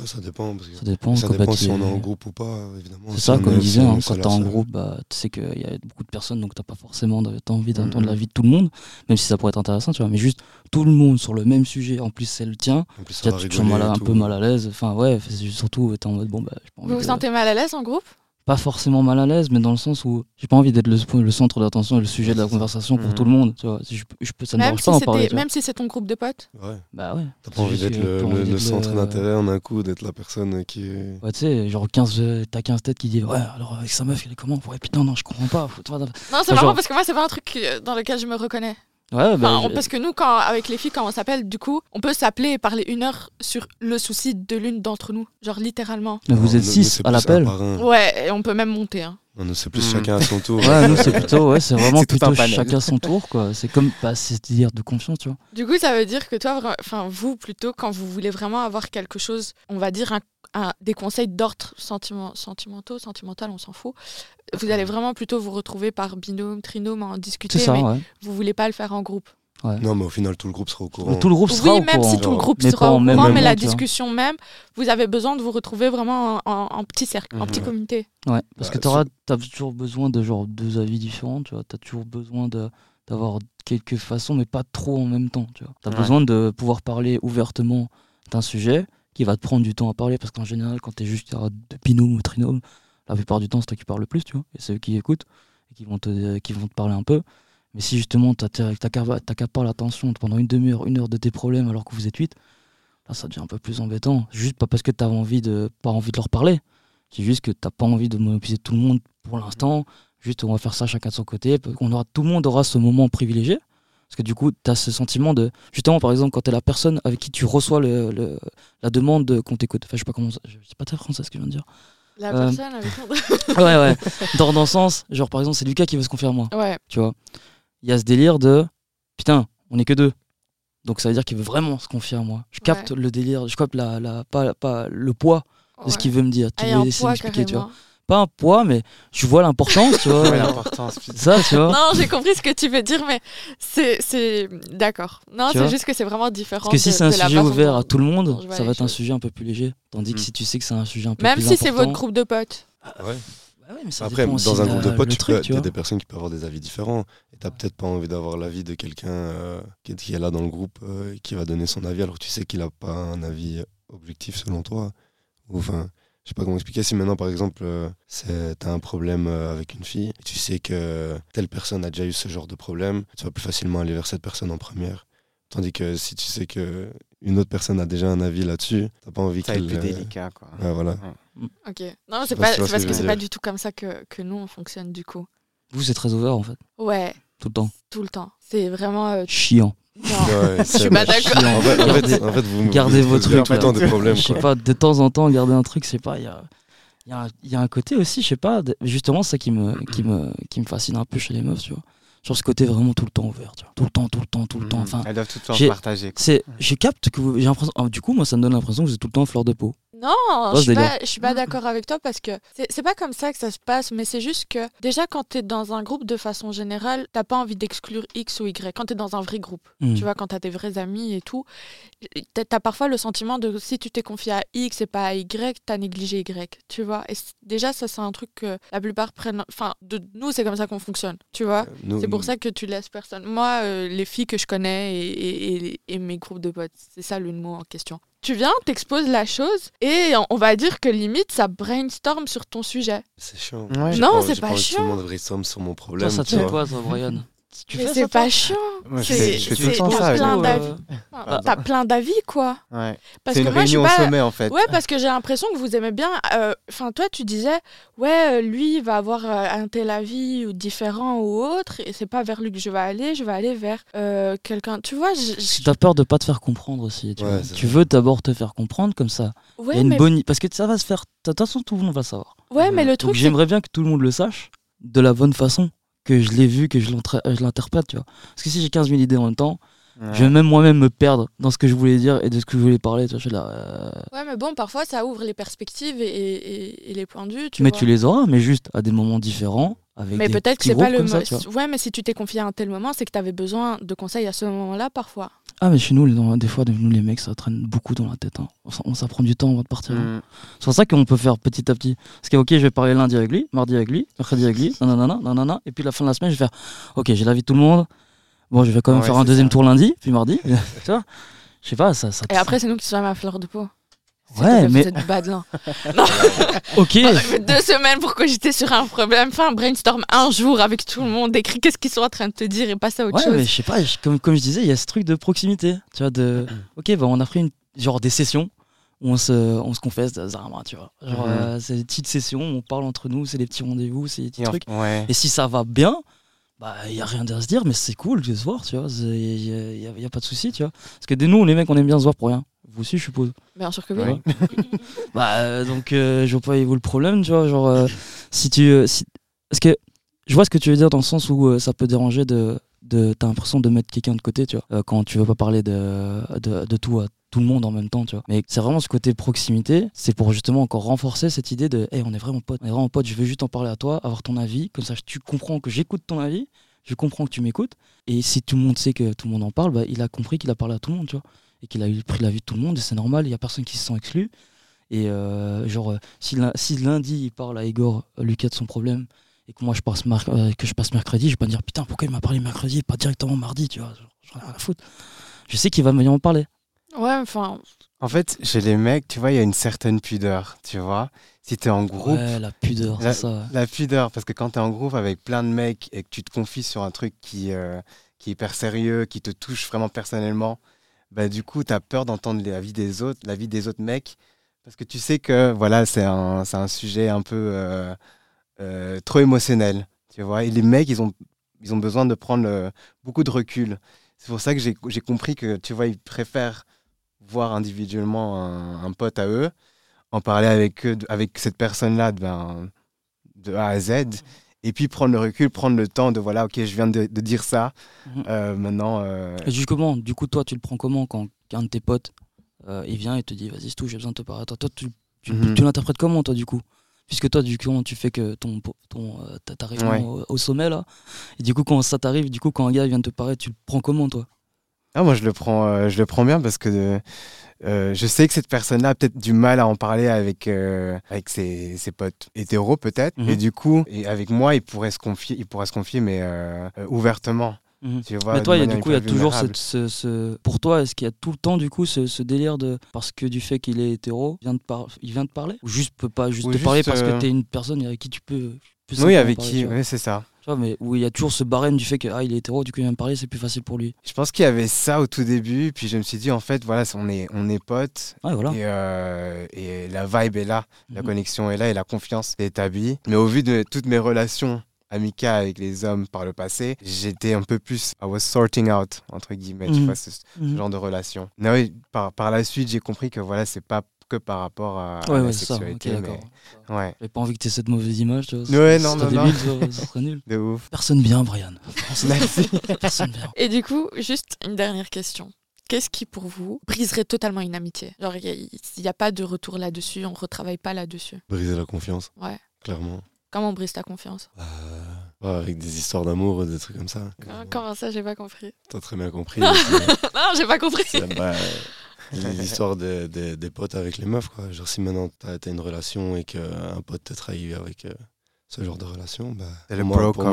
Speaker 4: Ouais, ça dépend. Parce que
Speaker 3: Ça dépend.
Speaker 4: ça
Speaker 3: quand
Speaker 4: dépend
Speaker 3: tu
Speaker 4: si on est
Speaker 3: es-
Speaker 4: en groupe ou pas, évidemment.
Speaker 3: C'est
Speaker 4: Si
Speaker 3: ça, comme je disais, hein, quand t'es en groupe, bah, tu sais qu'il y a beaucoup de personnes, donc t'as pas forcément de- envie d'entendre la vie de tout le monde, même si ça pourrait être intéressant, tu vois. Mais juste tout le monde sur le même sujet, en plus c'est le tien,
Speaker 4: En plus, ça
Speaker 3: déjà
Speaker 4: va
Speaker 3: tu te sens mal, un peu mal à l'aise. Enfin, ouais, c'est surtout, t'es en mode, bon, bah, j'ai pas envie
Speaker 1: Vous vous
Speaker 3: de-
Speaker 1: sentez mal à l'aise en groupe?
Speaker 3: Pas forcément mal à l'aise, mais dans le sens où j'ai pas envie d'être le, le centre d'attention et le sujet de la conversation pour
Speaker 2: Mhm.
Speaker 3: tout le monde, tu vois. Je, peux- je ça me
Speaker 1: même
Speaker 3: dérange
Speaker 1: si,
Speaker 3: pas d'en parler,
Speaker 1: même si c'est ton groupe de potes
Speaker 4: Ouais.
Speaker 3: Bah ouais.
Speaker 4: T'as pas envie d'être le, le- le centre d'intérêt en un coup, d'être la personne qui est.
Speaker 3: Ouais, tu sais, genre 15, euh, t'as 15 têtes qui disent Ouais, alors avec sa meuf, elle est comment? Ouais, putain, non, je comprends pas. faut-
Speaker 1: Non, c'est
Speaker 3: Enfin,
Speaker 1: marrant
Speaker 3: genre-
Speaker 1: parce que moi, c'est pas un truc dans lequel je me reconnais.
Speaker 3: Ouais, bah.
Speaker 1: Enfin, on-
Speaker 3: je-
Speaker 1: parce que nous, quand, avec les filles, quand on s'appelle, du coup, on peut s'appeler et parler une heure sur le souci de l'une d'entre nous. Genre littéralement.
Speaker 3: Mais vous êtes
Speaker 4: nous- nous,
Speaker 3: 6
Speaker 4: c'est
Speaker 3: à l'appel.
Speaker 1: Ouais, et on peut même monter. Hein.
Speaker 4: Non, nous, c'est plus
Speaker 2: Hmm.
Speaker 4: chacun à son tour.
Speaker 3: Ouais, nous c'est plutôt, ouais, c'est vraiment
Speaker 2: C'est tout un
Speaker 3: plutôt chacun son tour, quoi. C'est comme, bah, c'est dire de confiance, tu vois.
Speaker 1: Du coup, ça veut dire que toi, enfin vous plutôt, quand vous voulez vraiment avoir quelque chose, on va dire un, un- des conseils d'ordre sentiment, sentimentaux, sentimental, on s'en fout. Vous allez vraiment plutôt vous retrouver par binôme, trinôme, en discuter,
Speaker 3: C'est ça,
Speaker 1: mais
Speaker 3: ouais.
Speaker 1: vous voulez pas le faire en groupe.
Speaker 4: Non, mais au final, tout le groupe sera au courant.
Speaker 3: Mais tout le groupe sera
Speaker 1: oui,
Speaker 3: au
Speaker 1: même
Speaker 3: courant.
Speaker 1: si tout le groupe
Speaker 3: mais
Speaker 1: sera au
Speaker 3: en même
Speaker 1: courant, mais la
Speaker 3: tu vois.
Speaker 1: discussion même, vous avez besoin de vous retrouver vraiment en, en- en petit cercle, en
Speaker 2: Mhm.
Speaker 1: petit comité.
Speaker 3: Ouais, parce
Speaker 4: Bah,
Speaker 3: que t'auras, t'as toujours besoin de genre deux avis différents, tu vois. T'as toujours besoin de, d'avoir quelques façons, mais pas trop en même temps, tu vois.
Speaker 2: Ouais.
Speaker 3: besoin de pouvoir parler ouvertement d'un sujet qui va te prendre du temps à parler, parce qu'en général, quand t'es juste euh, de binôme ou trinôme, la plupart du temps, c'est toi qui parles le plus, tu vois. Et c'est eux qui écoutent et qui vont te, parler un peu. Mais si justement qu'à pas l'attention pendant une demi-heure, une heure de tes problèmes alors que vous êtes huit, là ça devient un peu plus embêtant. Juste pas parce que t'as envie de, pas envie de leur parler, c'est juste que t'as pas envie de monopoliser tout le monde pour l'instant. Juste on va faire ça chacun de son côté. On aura, tout le monde aura ce moment privilégié. Parce que du coup, tu as ce sentiment de. Justement, par exemple, quand tu es la personne avec qui tu reçois le, le- la demande de- qu'on t'écoute. Enfin, je sais pas comment. ça- je- C'est pas très français ce que je viens de dire.
Speaker 1: La
Speaker 3: Euh,
Speaker 1: personne avec
Speaker 3: ouais, ouais. Dans, dans le sens, genre, par exemple, c'est Lucas qui veut se confier à moi.
Speaker 1: Ouais,
Speaker 3: Tu vois. Il y a ce délire de. Putain, on est que deux. Donc ça veut dire qu'il veut vraiment se confier à moi. Je capte
Speaker 1: Ouais.
Speaker 3: le délire, je capte la, la, pas, pas le poids de ce qu'il veut me dire. Tu
Speaker 1: Ah, a
Speaker 3: veux essayer d'expliquer, tu vois. Pas un poids, mais je vois l'importance, tu vois.
Speaker 2: Ouais,
Speaker 3: ça, tu vois.
Speaker 1: Non, j'ai compris ce que tu veux dire, mais c'est. c'est- D'accord. Non,
Speaker 3: Tu
Speaker 1: c'est juste que c'est vraiment différent.
Speaker 3: Parce que si
Speaker 1: de-
Speaker 3: c'est un sujet ouvert
Speaker 1: dont-
Speaker 3: à tout le monde, ça va être un sujet un peu plus léger. Tandis que
Speaker 2: Mm.
Speaker 3: si tu sais que c'est un sujet un peu
Speaker 1: Même
Speaker 3: plus
Speaker 1: si c'est votre groupe de potes.
Speaker 4: Ouais.
Speaker 3: Bah ouais, mais ça
Speaker 4: Après, dans un groupe de potes, il y a des personnes qui peuvent avoir des avis différents. Et t'as peut-être pas envie d'avoir l'avis de quelqu'un euh, qui, est, qui est là dans le groupe euh, qui va donner son avis alors que tu sais qu'il a pas un avis objectif selon toi Ou enfin, je sais pas comment expliquer. Si maintenant, par exemple, euh, c'est- t'as un problème euh, avec une fille, et tu sais que telle personne a déjà eu ce genre de problème, tu vas plus facilement aller vers cette personne en première. Tandis que si tu sais que une autre personne a déjà un avis là-dessus, t'as pas envie
Speaker 2: Ça va être
Speaker 4: qu'elle.
Speaker 2: plus
Speaker 4: euh,
Speaker 2: délicat, quoi.
Speaker 4: ouais, voilà.
Speaker 1: Ok. Non, c'est
Speaker 4: pas tu
Speaker 1: parce
Speaker 4: que
Speaker 1: c'est pas du tout comme ça que, que nous on fonctionne du coup.
Speaker 3: Vous, c'est très ouvert en fait,
Speaker 1: Ouais,
Speaker 3: tout le temps.
Speaker 1: tout le temps. C'est vraiment. euh,
Speaker 3: Chiant.
Speaker 1: Non.
Speaker 4: Ouais,
Speaker 1: Je
Speaker 4: c'est-
Speaker 1: suis pas d'accord.
Speaker 4: En fait, en
Speaker 3: Gardez-
Speaker 4: fait, en fait, vous
Speaker 3: gardez
Speaker 4: vous-
Speaker 3: vos trucs,
Speaker 4: tout le temps des problèmes.
Speaker 3: Je sais pas, de temps en temps, garder un truc, je sais pas, il y a, il y, a un- il y a un côté aussi, je sais pas, justement, ça qui me, qui, me, qui me fascine un peu chez les meufs, tu vois. Sur ce côté vraiment tout le temps ouvert, tu vois. Tout le temps, tout le temps, tout le temps.
Speaker 2: Mhm.
Speaker 3: Enfin,
Speaker 2: Elles doivent tout le temps partager. quoi.
Speaker 3: c'est, je capte que vous, j'ai l'impression, ah, du coup, moi, ça me donne l'impression que vous êtes tout le temps fleur de peau.
Speaker 1: Non,
Speaker 3: Oh,
Speaker 1: je suis pas, je suis pas d'accord avec toi parce que c'est pas comme ça que ça se passe, mais c'est juste que déjà quand t'es dans un groupe de façon générale, t'as pas envie d'exclure X ou Y. Quand t'es dans un vrai groupe,
Speaker 3: Hmm.
Speaker 1: tu vois, quand t'as des vrais amis et tout, t'as t'as parfois le sentiment de si tu t'es confié à X et pas à Y, t'as négligé Y, tu vois. Et déjà ça c'est un truc que la plupart prennent, enfin de nous c'est comme ça qu'on fonctionne, tu vois.
Speaker 4: Nous-
Speaker 1: C'est pour ça que tu laisses personne. Moi, euh, les filles que je connais et, et- et- et mes groupes de potes, c'est ça le mot en question. Tu viens, t'exposes la chose et on- va dire que limite ça brainstorm sur ton sujet.
Speaker 4: C'est chiant.
Speaker 2: Ouais.
Speaker 1: Non,
Speaker 4: pas-
Speaker 1: c'est pas
Speaker 4: envie que Tout
Speaker 1: chiant.
Speaker 4: le monde brainstorm sur mon problème.
Speaker 3: Toi, ça te fait quoi, toi, Brian? Tu
Speaker 1: Mais c'est pas chiant.
Speaker 2: Moi, je
Speaker 1: C'est-
Speaker 2: fais, je fais tout le
Speaker 1: c'est-
Speaker 2: temps
Speaker 1: t'as
Speaker 2: ça.
Speaker 1: plein d'avis.
Speaker 3: euh,
Speaker 1: T'as plein d'avis quoi.
Speaker 2: Ouais.
Speaker 1: Parce
Speaker 2: C'est
Speaker 1: que
Speaker 2: une
Speaker 1: moi je suis
Speaker 2: réunion au
Speaker 1: pas.
Speaker 2: sommet, en fait.
Speaker 1: Ouais, parce que j'ai l'impression que vous aimez bien. euh, Enfin, toi, tu disais, ouais, euh, lui, il va avoir euh, un tel avis ou différent ou autre, et c'est pas vers lui que je vais aller, je vais aller vers euh, quelqu'un. Tu vois, je-
Speaker 3: t'as peur de pas te faire comprendre aussi. Tu,
Speaker 4: Ouais,
Speaker 3: veux d'abord te faire comprendre comme ça. Il
Speaker 1: ouais,
Speaker 3: y a une
Speaker 1: mais,
Speaker 3: bonne... Parce que ça va se faire. De toute façon, tout le monde va savoir.
Speaker 1: ouais, mais le truc,
Speaker 3: j'aimerais bien que tout le monde le sache de la bonne façon, que je l'ai vu, que je l'entra- je l'interprète, tu vois. Parce que si j'ai 15 000 idées en même temps,
Speaker 2: Ouais.
Speaker 3: je vais même moi-même me perdre dans ce que je voulais dire et de ce que je voulais parler. Tu vois, je suis là, euh,
Speaker 1: Ouais, mais bon, parfois ça ouvre les perspectives et, et- et les points de vue. Tu
Speaker 3: mais
Speaker 1: vois.
Speaker 3: tu les auras, mais juste à des moments différents. Avec
Speaker 1: Mais
Speaker 3: des
Speaker 1: peut-être que c'est pas le.
Speaker 3: comme ça,
Speaker 1: mo-
Speaker 3: tu vois.
Speaker 1: ouais, mais si tu t'es confié à un tel moment, c'est que tu avais besoin de conseils à ce moment-là, parfois.
Speaker 3: Ah, mais chez nous, les- des fois, nous les mecs, ça traîne beaucoup dans la tête. hein. On, ça prend du temps avant de partir. hein.
Speaker 2: Mm.
Speaker 3: C'est pour ça qu'on peut faire petit à petit. Parce que, ok, je vais parler lundi avec lui, mardi avec lui, mercredi avec lui, nanana, nanana, et puis la fin de la semaine, je vais faire, ok, j'ai l'avis de tout le monde. Bon, je vais quand même
Speaker 2: Ouais,
Speaker 3: faire un deuxième
Speaker 2: ça.
Speaker 3: tour lundi, puis mardi. tu vois? Je sais pas, ça. ça
Speaker 1: Et après, c'est nous qui sommes à fleur de peau.
Speaker 3: Ouais, mais-
Speaker 1: Vous êtes bad là.
Speaker 3: ok.
Speaker 1: Deux semaines pour j'étais sur un problème. Un brainstorm un jour avec tout le monde. Écris qu'est-ce qu'ils sont en train de te dire et passe à autre
Speaker 3: Ouais,
Speaker 1: chose.
Speaker 3: mais je sais pas, comme, comme je disais, il y a ce truc de proximité. Tu vois, de. Ok, bah, on a pris une, genre des sessions où on se, on se confesse, tu vois. Genre,
Speaker 2: Mhm.
Speaker 3: euh, c'est des petites sessions, on parle entre nous, c'est des petits rendez-vous, c'est des petits
Speaker 2: Et en-
Speaker 3: trucs.
Speaker 2: Ouais.
Speaker 3: Et si ça va bien, bah il y a rien à se dire, mais c'est cool de se voir, tu vois. Il y, a- pas de souci, tu vois. Parce que de nous, les mecs, on aime bien se voir pour rien. Vous aussi, je suppose.
Speaker 1: Bien sûr que oui.
Speaker 2: Ouais.
Speaker 3: Bah euh, donc, euh, je vois pas où le problème, tu vois. Genre, euh, si tu, euh, si... parce que je vois ce que tu veux dire dans le sens où euh, ça peut déranger de, de t'as l'impression de mettre quelqu'un de côté, tu vois. euh, quand tu veux pas parler de, de, de tout à tout le monde en même temps, tu vois. Mais c'est vraiment ce côté proximité, c'est pour justement encore renforcer cette idée de, hey, on est vraiment potes, on est vraiment potes, je veux juste en parler à toi, avoir ton avis, comme ça tu comprends que j'écoute ton avis, je comprends que tu m'écoutes, et si tout le monde sait que tout le monde en parle, bah, il a compris qu'il a parlé à tout le monde, tu vois, et qu'il a eu pris l'avis de tout le monde, et c'est normal, il y a personne qui se sent exclu. Et euh, genre, euh, si, si lundi il parle à Igor, euh, Lucas de son problème, et que moi je passe, mar- euh, que je passe mercredi, je vais pas me dire putain, pourquoi il m'a parlé mercredi et pas directement mardi, tu vois, j'en ai rien à foutre. Je sais qu'il va venir en parler.
Speaker 1: Ouais, enfin.
Speaker 2: En fait, chez les mecs, tu vois, il y a une certaine pudeur, tu vois. Si t'es en groupe,
Speaker 3: Ouais, la pudeur,
Speaker 2: La-
Speaker 3: c'est ça. ouais.
Speaker 2: la pudeur, parce que quand t'es en groupe avec plein de mecs et que tu te confies sur un truc qui, euh, qui est hyper sérieux, qui te touche vraiment personnellement, bah du coup, t'as peur d'entendre la vie des autres, la vie des autres mecs, parce que tu sais que voilà, c'est un, un sujet un peu euh, euh, trop émotionnel, tu vois. Et les mecs, ils ont, ils ont besoin de prendre euh, beaucoup de recul. C'est pour ça que j'ai compris que, tu vois, ils préfèrent voir individuellement un, pote à eux, en parler avec eux, avec cette personne-là de, ben, de A à Z, et puis prendre le recul, prendre le temps de, voilà, ok, je viens de, de dire ça,
Speaker 3: Mhm.
Speaker 2: euh, maintenant... euh,
Speaker 3: Et du, comment, du coup, toi, tu le prends comment quand un de tes potes euh, il vient et te dit vas-y, c'est tout, j'ai besoin de te parler toi. Toi, tu, tu,
Speaker 2: Mhm.
Speaker 3: tu l'interprètes comment, toi, du coup? Puisque toi, du coup, tu fais que ton, ton, ta, ta réunion
Speaker 2: Ouais.
Speaker 3: au, au sommet, là? Et du coup, quand ça t'arrive, du coup, quand un gars vient de te parler, tu le prends comment, toi?
Speaker 2: Ah, moi, je le prends, euh, je le prends bien parce que euh, je sais que cette personne-là a peut-être du mal à en parler avec, euh, avec ses, ses potes hétéros, peut-être.
Speaker 3: Mhm.
Speaker 2: Et du coup, et avec moi, il pourrait se confier, il pourrait se confier mais ouvertement.
Speaker 3: Mhm.
Speaker 2: Tu vois,
Speaker 3: Mais toi, y a- du coup, il y a toujours cette, ce, ce- Pour toi, est-ce qu'il y a tout le temps, du coup, ce, ce délire de. Parce que du fait qu'il est hétéro, il vient de, par... il vient de parler? Ou juste peut pas juste
Speaker 2: Ou
Speaker 3: te parler parce que t'es une personne avec qui tu peux. plus
Speaker 2: Oui,
Speaker 3: simplement
Speaker 2: avec qui
Speaker 3: tu.
Speaker 2: Oui, c'est ça.
Speaker 3: Tu vois, mais où il y a toujours ce barème du fait que ah, il est hétéro, du coup, il vient de parler, c'est plus facile pour lui.
Speaker 2: Je pense qu'il y avait ça au tout début, puis je me suis dit, en fait, voilà, on est, on est potes,
Speaker 3: Ouais, voilà.
Speaker 2: et, euh, et la vibe est là, la
Speaker 3: Mhm.
Speaker 2: connexion est là, et la confiance est établie. Mais au vu de toutes mes relations amicales avec les hommes par le passé, j'étais un peu plus, I was sorting out, entre guillemets, tu
Speaker 3: Mhm.
Speaker 2: vois, ce, ce
Speaker 3: Mhm.
Speaker 2: genre de relation. Mais oui, par, par la suite, j'ai compris que voilà, c'est pas que par rapport à, à
Speaker 3: Ouais,
Speaker 2: la
Speaker 3: ouais, c'est ça. Ok,
Speaker 2: sexualité,
Speaker 3: d'accord.
Speaker 2: mais ouais,
Speaker 3: J'avais pas envie que tu aies cette mauvaise image, tu vois.
Speaker 2: Ouais, non, non,
Speaker 3: débile, ça- ça serait nul.
Speaker 2: de ouf.
Speaker 3: Personne bien, Brian.
Speaker 2: Merci.
Speaker 3: Personne bien.
Speaker 1: Et du coup, juste une dernière question. Qu'est-ce qui, pour vous, briserait totalement une amitié? Genre, il n'y a, pas de retour là-dessus, on retravaille pas là-dessus.
Speaker 4: Briser la confiance,
Speaker 1: Ouais.
Speaker 4: clairement.
Speaker 1: Comment on brise ta confiance?
Speaker 4: Euh, ouais, avec des histoires d'amour, des trucs comme ça.
Speaker 1: Comment- Comment ça, j'ai pas compris?
Speaker 4: T'as très bien compris.
Speaker 1: Non. j'ai pas compris.
Speaker 4: bah, L'histoire des, des- des potes avec les meufs, quoi. Genre, si maintenant t'as as une relation et qu'un pote te trahit avec euh, ce genre de relation, bah.
Speaker 2: C'est
Speaker 4: pour
Speaker 2: le
Speaker 4: moi- pour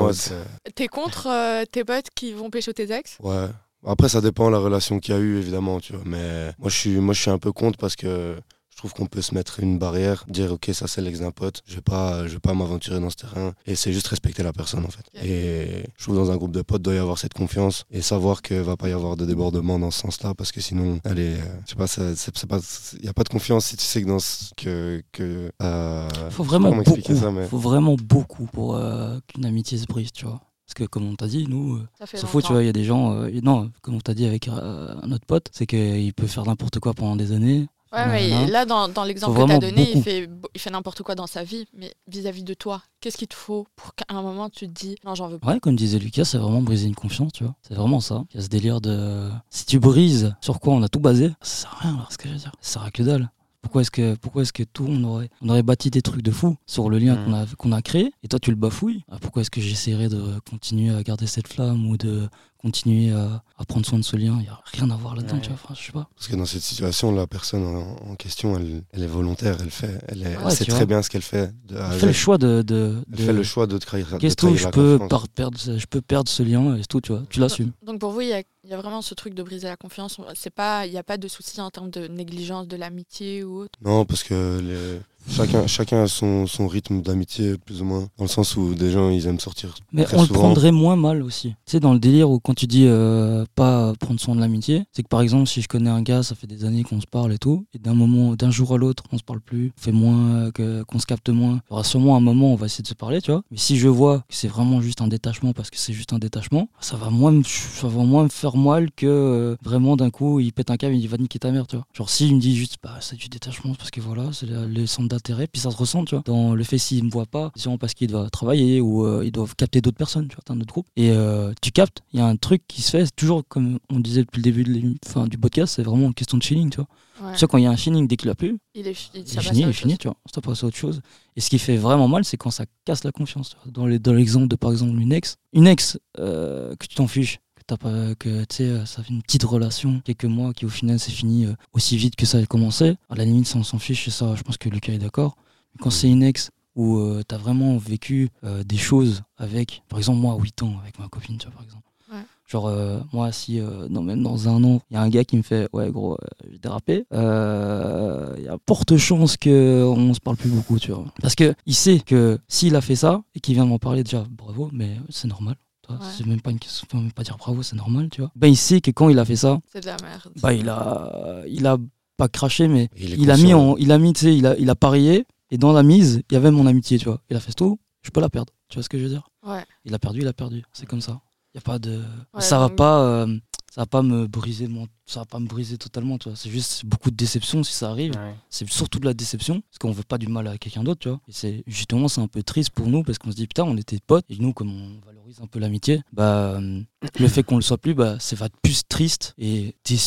Speaker 1: T'es contre euh, tes potes qui vont pécho tes ex?
Speaker 4: Ouais. Après, ça dépend de la relation qu'il y a eu, évidemment, tu vois. Mais moi, je suis, moi, je suis un peu contre parce que je trouve qu'on peut se mettre une barrière, dire, OK, ça, c'est l'ex d'un pote. Je vais pas, je vais pas m'aventurer dans ce terrain. Et c'est juste respecter la personne, en fait. Et je trouve dans un groupe de potes, doit y avoir cette confiance et savoir qu'il va pas y avoir de débordement dans ce sens-là parce que sinon, allez, euh, je sais pas, ça- c'est pas, il y a pas de confiance si tu sais que dans ce, que, que, euh,
Speaker 3: Faut vraiment beaucoup.
Speaker 4: ça, mais
Speaker 3: Faut vraiment beaucoup pour euh, qu'une amitié se brise, tu vois. Parce que comme on t'a dit, nous,
Speaker 1: Ça fait
Speaker 3: s'en fout, tu vois, il y a des gens. euh, non, comme on t'a dit avec euh, notre pote, c'est qu'il peut faire n'importe quoi pendant des années.
Speaker 1: Ouais, mais là, dans, dans l'exemple que tu as donné, il fait, il fait n'importe quoi dans sa vie. Mais vis-à-vis de toi, qu'est-ce qu'il te faut pour qu'à un moment tu te dis non, j'en veux pas
Speaker 3: Ouais, comme disait Lucas, c'est vraiment briser une confiance, tu vois. C'est vraiment ça. Il y a ce délire de. Si tu brises sur quoi on a tout basé, ça sert à rien, alors, ce que je veux dire. Ça sert à que dalle. Pourquoi est-ce que, pourquoi est-ce que tout, on aurait, on aurait bâti des trucs de fou sur le lien
Speaker 2: Mhm.
Speaker 3: qu'on a, qu'on a créé, et toi tu le bafouilles? Ah, Pourquoi est-ce que j'essaierais de continuer à garder cette flamme ou de continuer à, à prendre soin de ce lien Il n'y a rien à voir là-dedans,
Speaker 2: Ouais.
Speaker 3: tu vois. Enfin, je sais pas.
Speaker 4: Parce que dans cette situation, la personne en, en question, elle, elle est volontaire, elle fait, elle, est, elle
Speaker 3: Ouais,
Speaker 4: sait très
Speaker 3: vois.
Speaker 4: bien ce qu'elle fait. De
Speaker 3: Elle fait le choix de. de,
Speaker 4: Elle
Speaker 3: de-
Speaker 4: fait le choix de te trahir. de
Speaker 3: Qu'est-ce que je
Speaker 4: la
Speaker 3: peux, perdre, ce- je peux perdre ce lien et c'est tout, tu vois. Tu l'assumes.
Speaker 1: Donc pour vous, il y a, il y a vraiment ce truc de briser la confiance. C'est pas, il n'y a pas de souci en termes de négligence de l'amitié ou autre?
Speaker 4: Non, parce que les- chacun, chacun a son, son rythme d'amitié, plus ou moins. Dans le sens où des gens, ils aiment sortir
Speaker 3: Mais
Speaker 4: très
Speaker 3: on le prendrait moins mal aussi. Tu sais, dans le délire où quand tu dis euh, pas prendre soin de l'amitié, c'est que par exemple, si je connais un gars, ça fait des années qu'on se parle et tout, et d'un moment, d'un jour à l'autre, on se parle plus, on fait moins, euh, qu'on se capte moins. Il y aura sûrement un moment où on va essayer de se parler, tu vois. Mais si je vois que c'est vraiment juste un détachement parce que c'est juste un détachement, ça va moins me, ça va moins me faire mal que euh, vraiment d'un coup, il pète un câble et il va niquer ta mère, tu vois. Genre, si il me dit juste, bah, c'est du détachement, parce que voilà, c'est le, le centre d'intérêt, puis ça se ressent, tu vois. Dans le fait s'il me voit pas, c'est sûrement parce qu'il doit travailler ou euh, il doit capter d'autres personnes, tu vois, d'un autre groupe. Et euh, tu captes, il y a un truc qui se fait, c'est toujours comme on disait depuis le début de du podcast, c'est vraiment une question de feeling, tu vois.
Speaker 1: Ouais.
Speaker 3: Tu sais, quand il y a un feeling, dès qu'il a plus,
Speaker 1: Il est, il,
Speaker 3: il fini, il est fini, tu vois. Ça passe à autre chose. Et ce qui fait vraiment mal, c'est quand ça casse la confiance. tu vois. Dans l'exemple de, par exemple, une ex, une ex euh, que tu t'en fiches, t'as pas, que tu sais, euh, ça fait une petite relation, quelques mois, qui au final s'est fini euh, aussi vite que ça a commencé. À la limite, ça on s'en fiche, et ça, je pense que Lucas est d'accord. Mais quand c'est une ex où euh, t'as vraiment vécu euh, des choses avec, par exemple, moi, à 8 ans, avec ma copine, tu vois, par exemple.
Speaker 1: Ouais.
Speaker 3: Genre, euh, moi, si euh, non, même dans un an, il y a un gars qui me fait Ouais, gros, euh, j'ai dérapé, euh, il y a porte chance qu'on se parle plus beaucoup, tu vois. Parce que il sait que s'il a fait ça et qu'il vient de m'en parler, déjà, bravo, mais c'est normal.
Speaker 1: Ouais.
Speaker 3: C'est même pas une question, faut même pas dire bravo, c'est normal, tu vois. Ben, il sait que quand il a fait ça,
Speaker 1: C'est de la merde.
Speaker 3: bah, il a, il a pas craché, mais
Speaker 4: Il,
Speaker 3: a mis, en, il a mis, tu sais, il a, il a parié et dans la mise, il y avait mon amitié, tu vois. Il a fait tout, je peux la perdre. Tu vois ce que je veux dire?
Speaker 1: Ouais.
Speaker 3: Il a perdu, il a perdu. C'est comme ça. Il y a pas de,
Speaker 1: Ouais,
Speaker 3: ça va
Speaker 1: donc-
Speaker 3: pas, euh, ça va pas me briser mon, ça va pas me briser totalement, tu vois. C'est juste beaucoup de déception si ça arrive.
Speaker 2: Ouais.
Speaker 3: C'est surtout de la déception parce qu'on veut pas du mal à quelqu'un d'autre, tu vois. Et c'est justement c'est un peu triste pour nous parce qu'on se dit putain on était potes et nous comme on valorise un peu l'amitié, bah euh, le fait qu'on le soit plus, bah ça va être plus triste et des-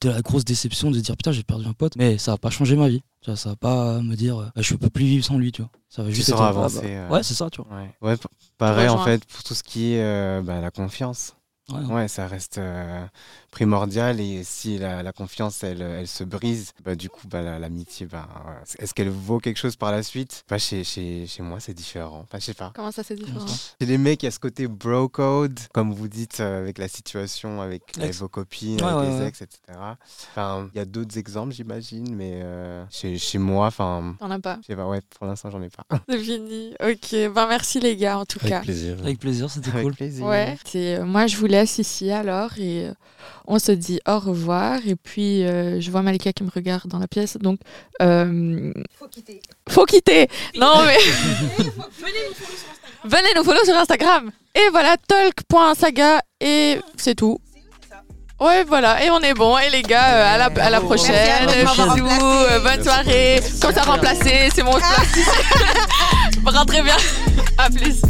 Speaker 3: de la grosse déception de se dire putain j'ai perdu un pote, mais ça va pas changer ma vie. Tu vois, ça va pas me dire euh, bah, je peux plus vivre sans lui, tu vois. Ça va
Speaker 2: Tu
Speaker 3: juste être, ah, bah,
Speaker 2: avancer, euh.
Speaker 3: Ouais c'est ça, tu vois.
Speaker 2: Ouais, ouais pareil en fait pour tout ce qui est euh, bah, la confiance.
Speaker 3: Ouais,
Speaker 2: ça reste. Euh, primordial et si la, la confiance elle, elle se brise, bah, du coup bah, la- l'amitié, bah, est-ce qu'elle vaut quelque chose par la suite? Bah, chez, chez, chez moi c'est différent. Enfin, je sais pas.
Speaker 1: Comment ça c'est différent?
Speaker 2: Chez les mecs, il y a ce côté bro code, comme vous dites, euh, avec la situation, avec, vos copines,
Speaker 3: Ouais,
Speaker 2: avec
Speaker 3: ouais,
Speaker 2: les
Speaker 3: ouais.
Speaker 2: ex, etc. Enfin, il y a d'autres exemples, j'imagine, mais euh, chez, chez moi, enfin,
Speaker 1: T'en as pas?
Speaker 2: je sais pas, ouais, pour l'instant, j'en ai pas.
Speaker 1: C'est fini. Ok, ben merci les gars en tout
Speaker 4: Avec
Speaker 1: cas.
Speaker 4: plaisir.
Speaker 3: Avec plaisir, c'était cool.
Speaker 2: plaisir.
Speaker 1: Ouais, c'est, euh, moi je vous laisse ici alors et euh, on se dit au revoir. Et puis euh, je vois Malika qui me regarde dans la pièce, donc euh,
Speaker 5: Faut quitter.
Speaker 1: faut quitter. Non mais
Speaker 5: Venez nous follow sur Instagram.
Speaker 1: venez nous follow sur Instagram. Et voilà, talk.saga et c'est tout.
Speaker 5: C'est où, c'est ça
Speaker 1: Ouais, voilà, et on est bon. Et les gars, euh, à, la, à la prochaine.
Speaker 5: Merci à
Speaker 1: Bisous, euh, bonne soirée. Quand ça remplacé, c'est mon place ici. Rentrez bien. À plus.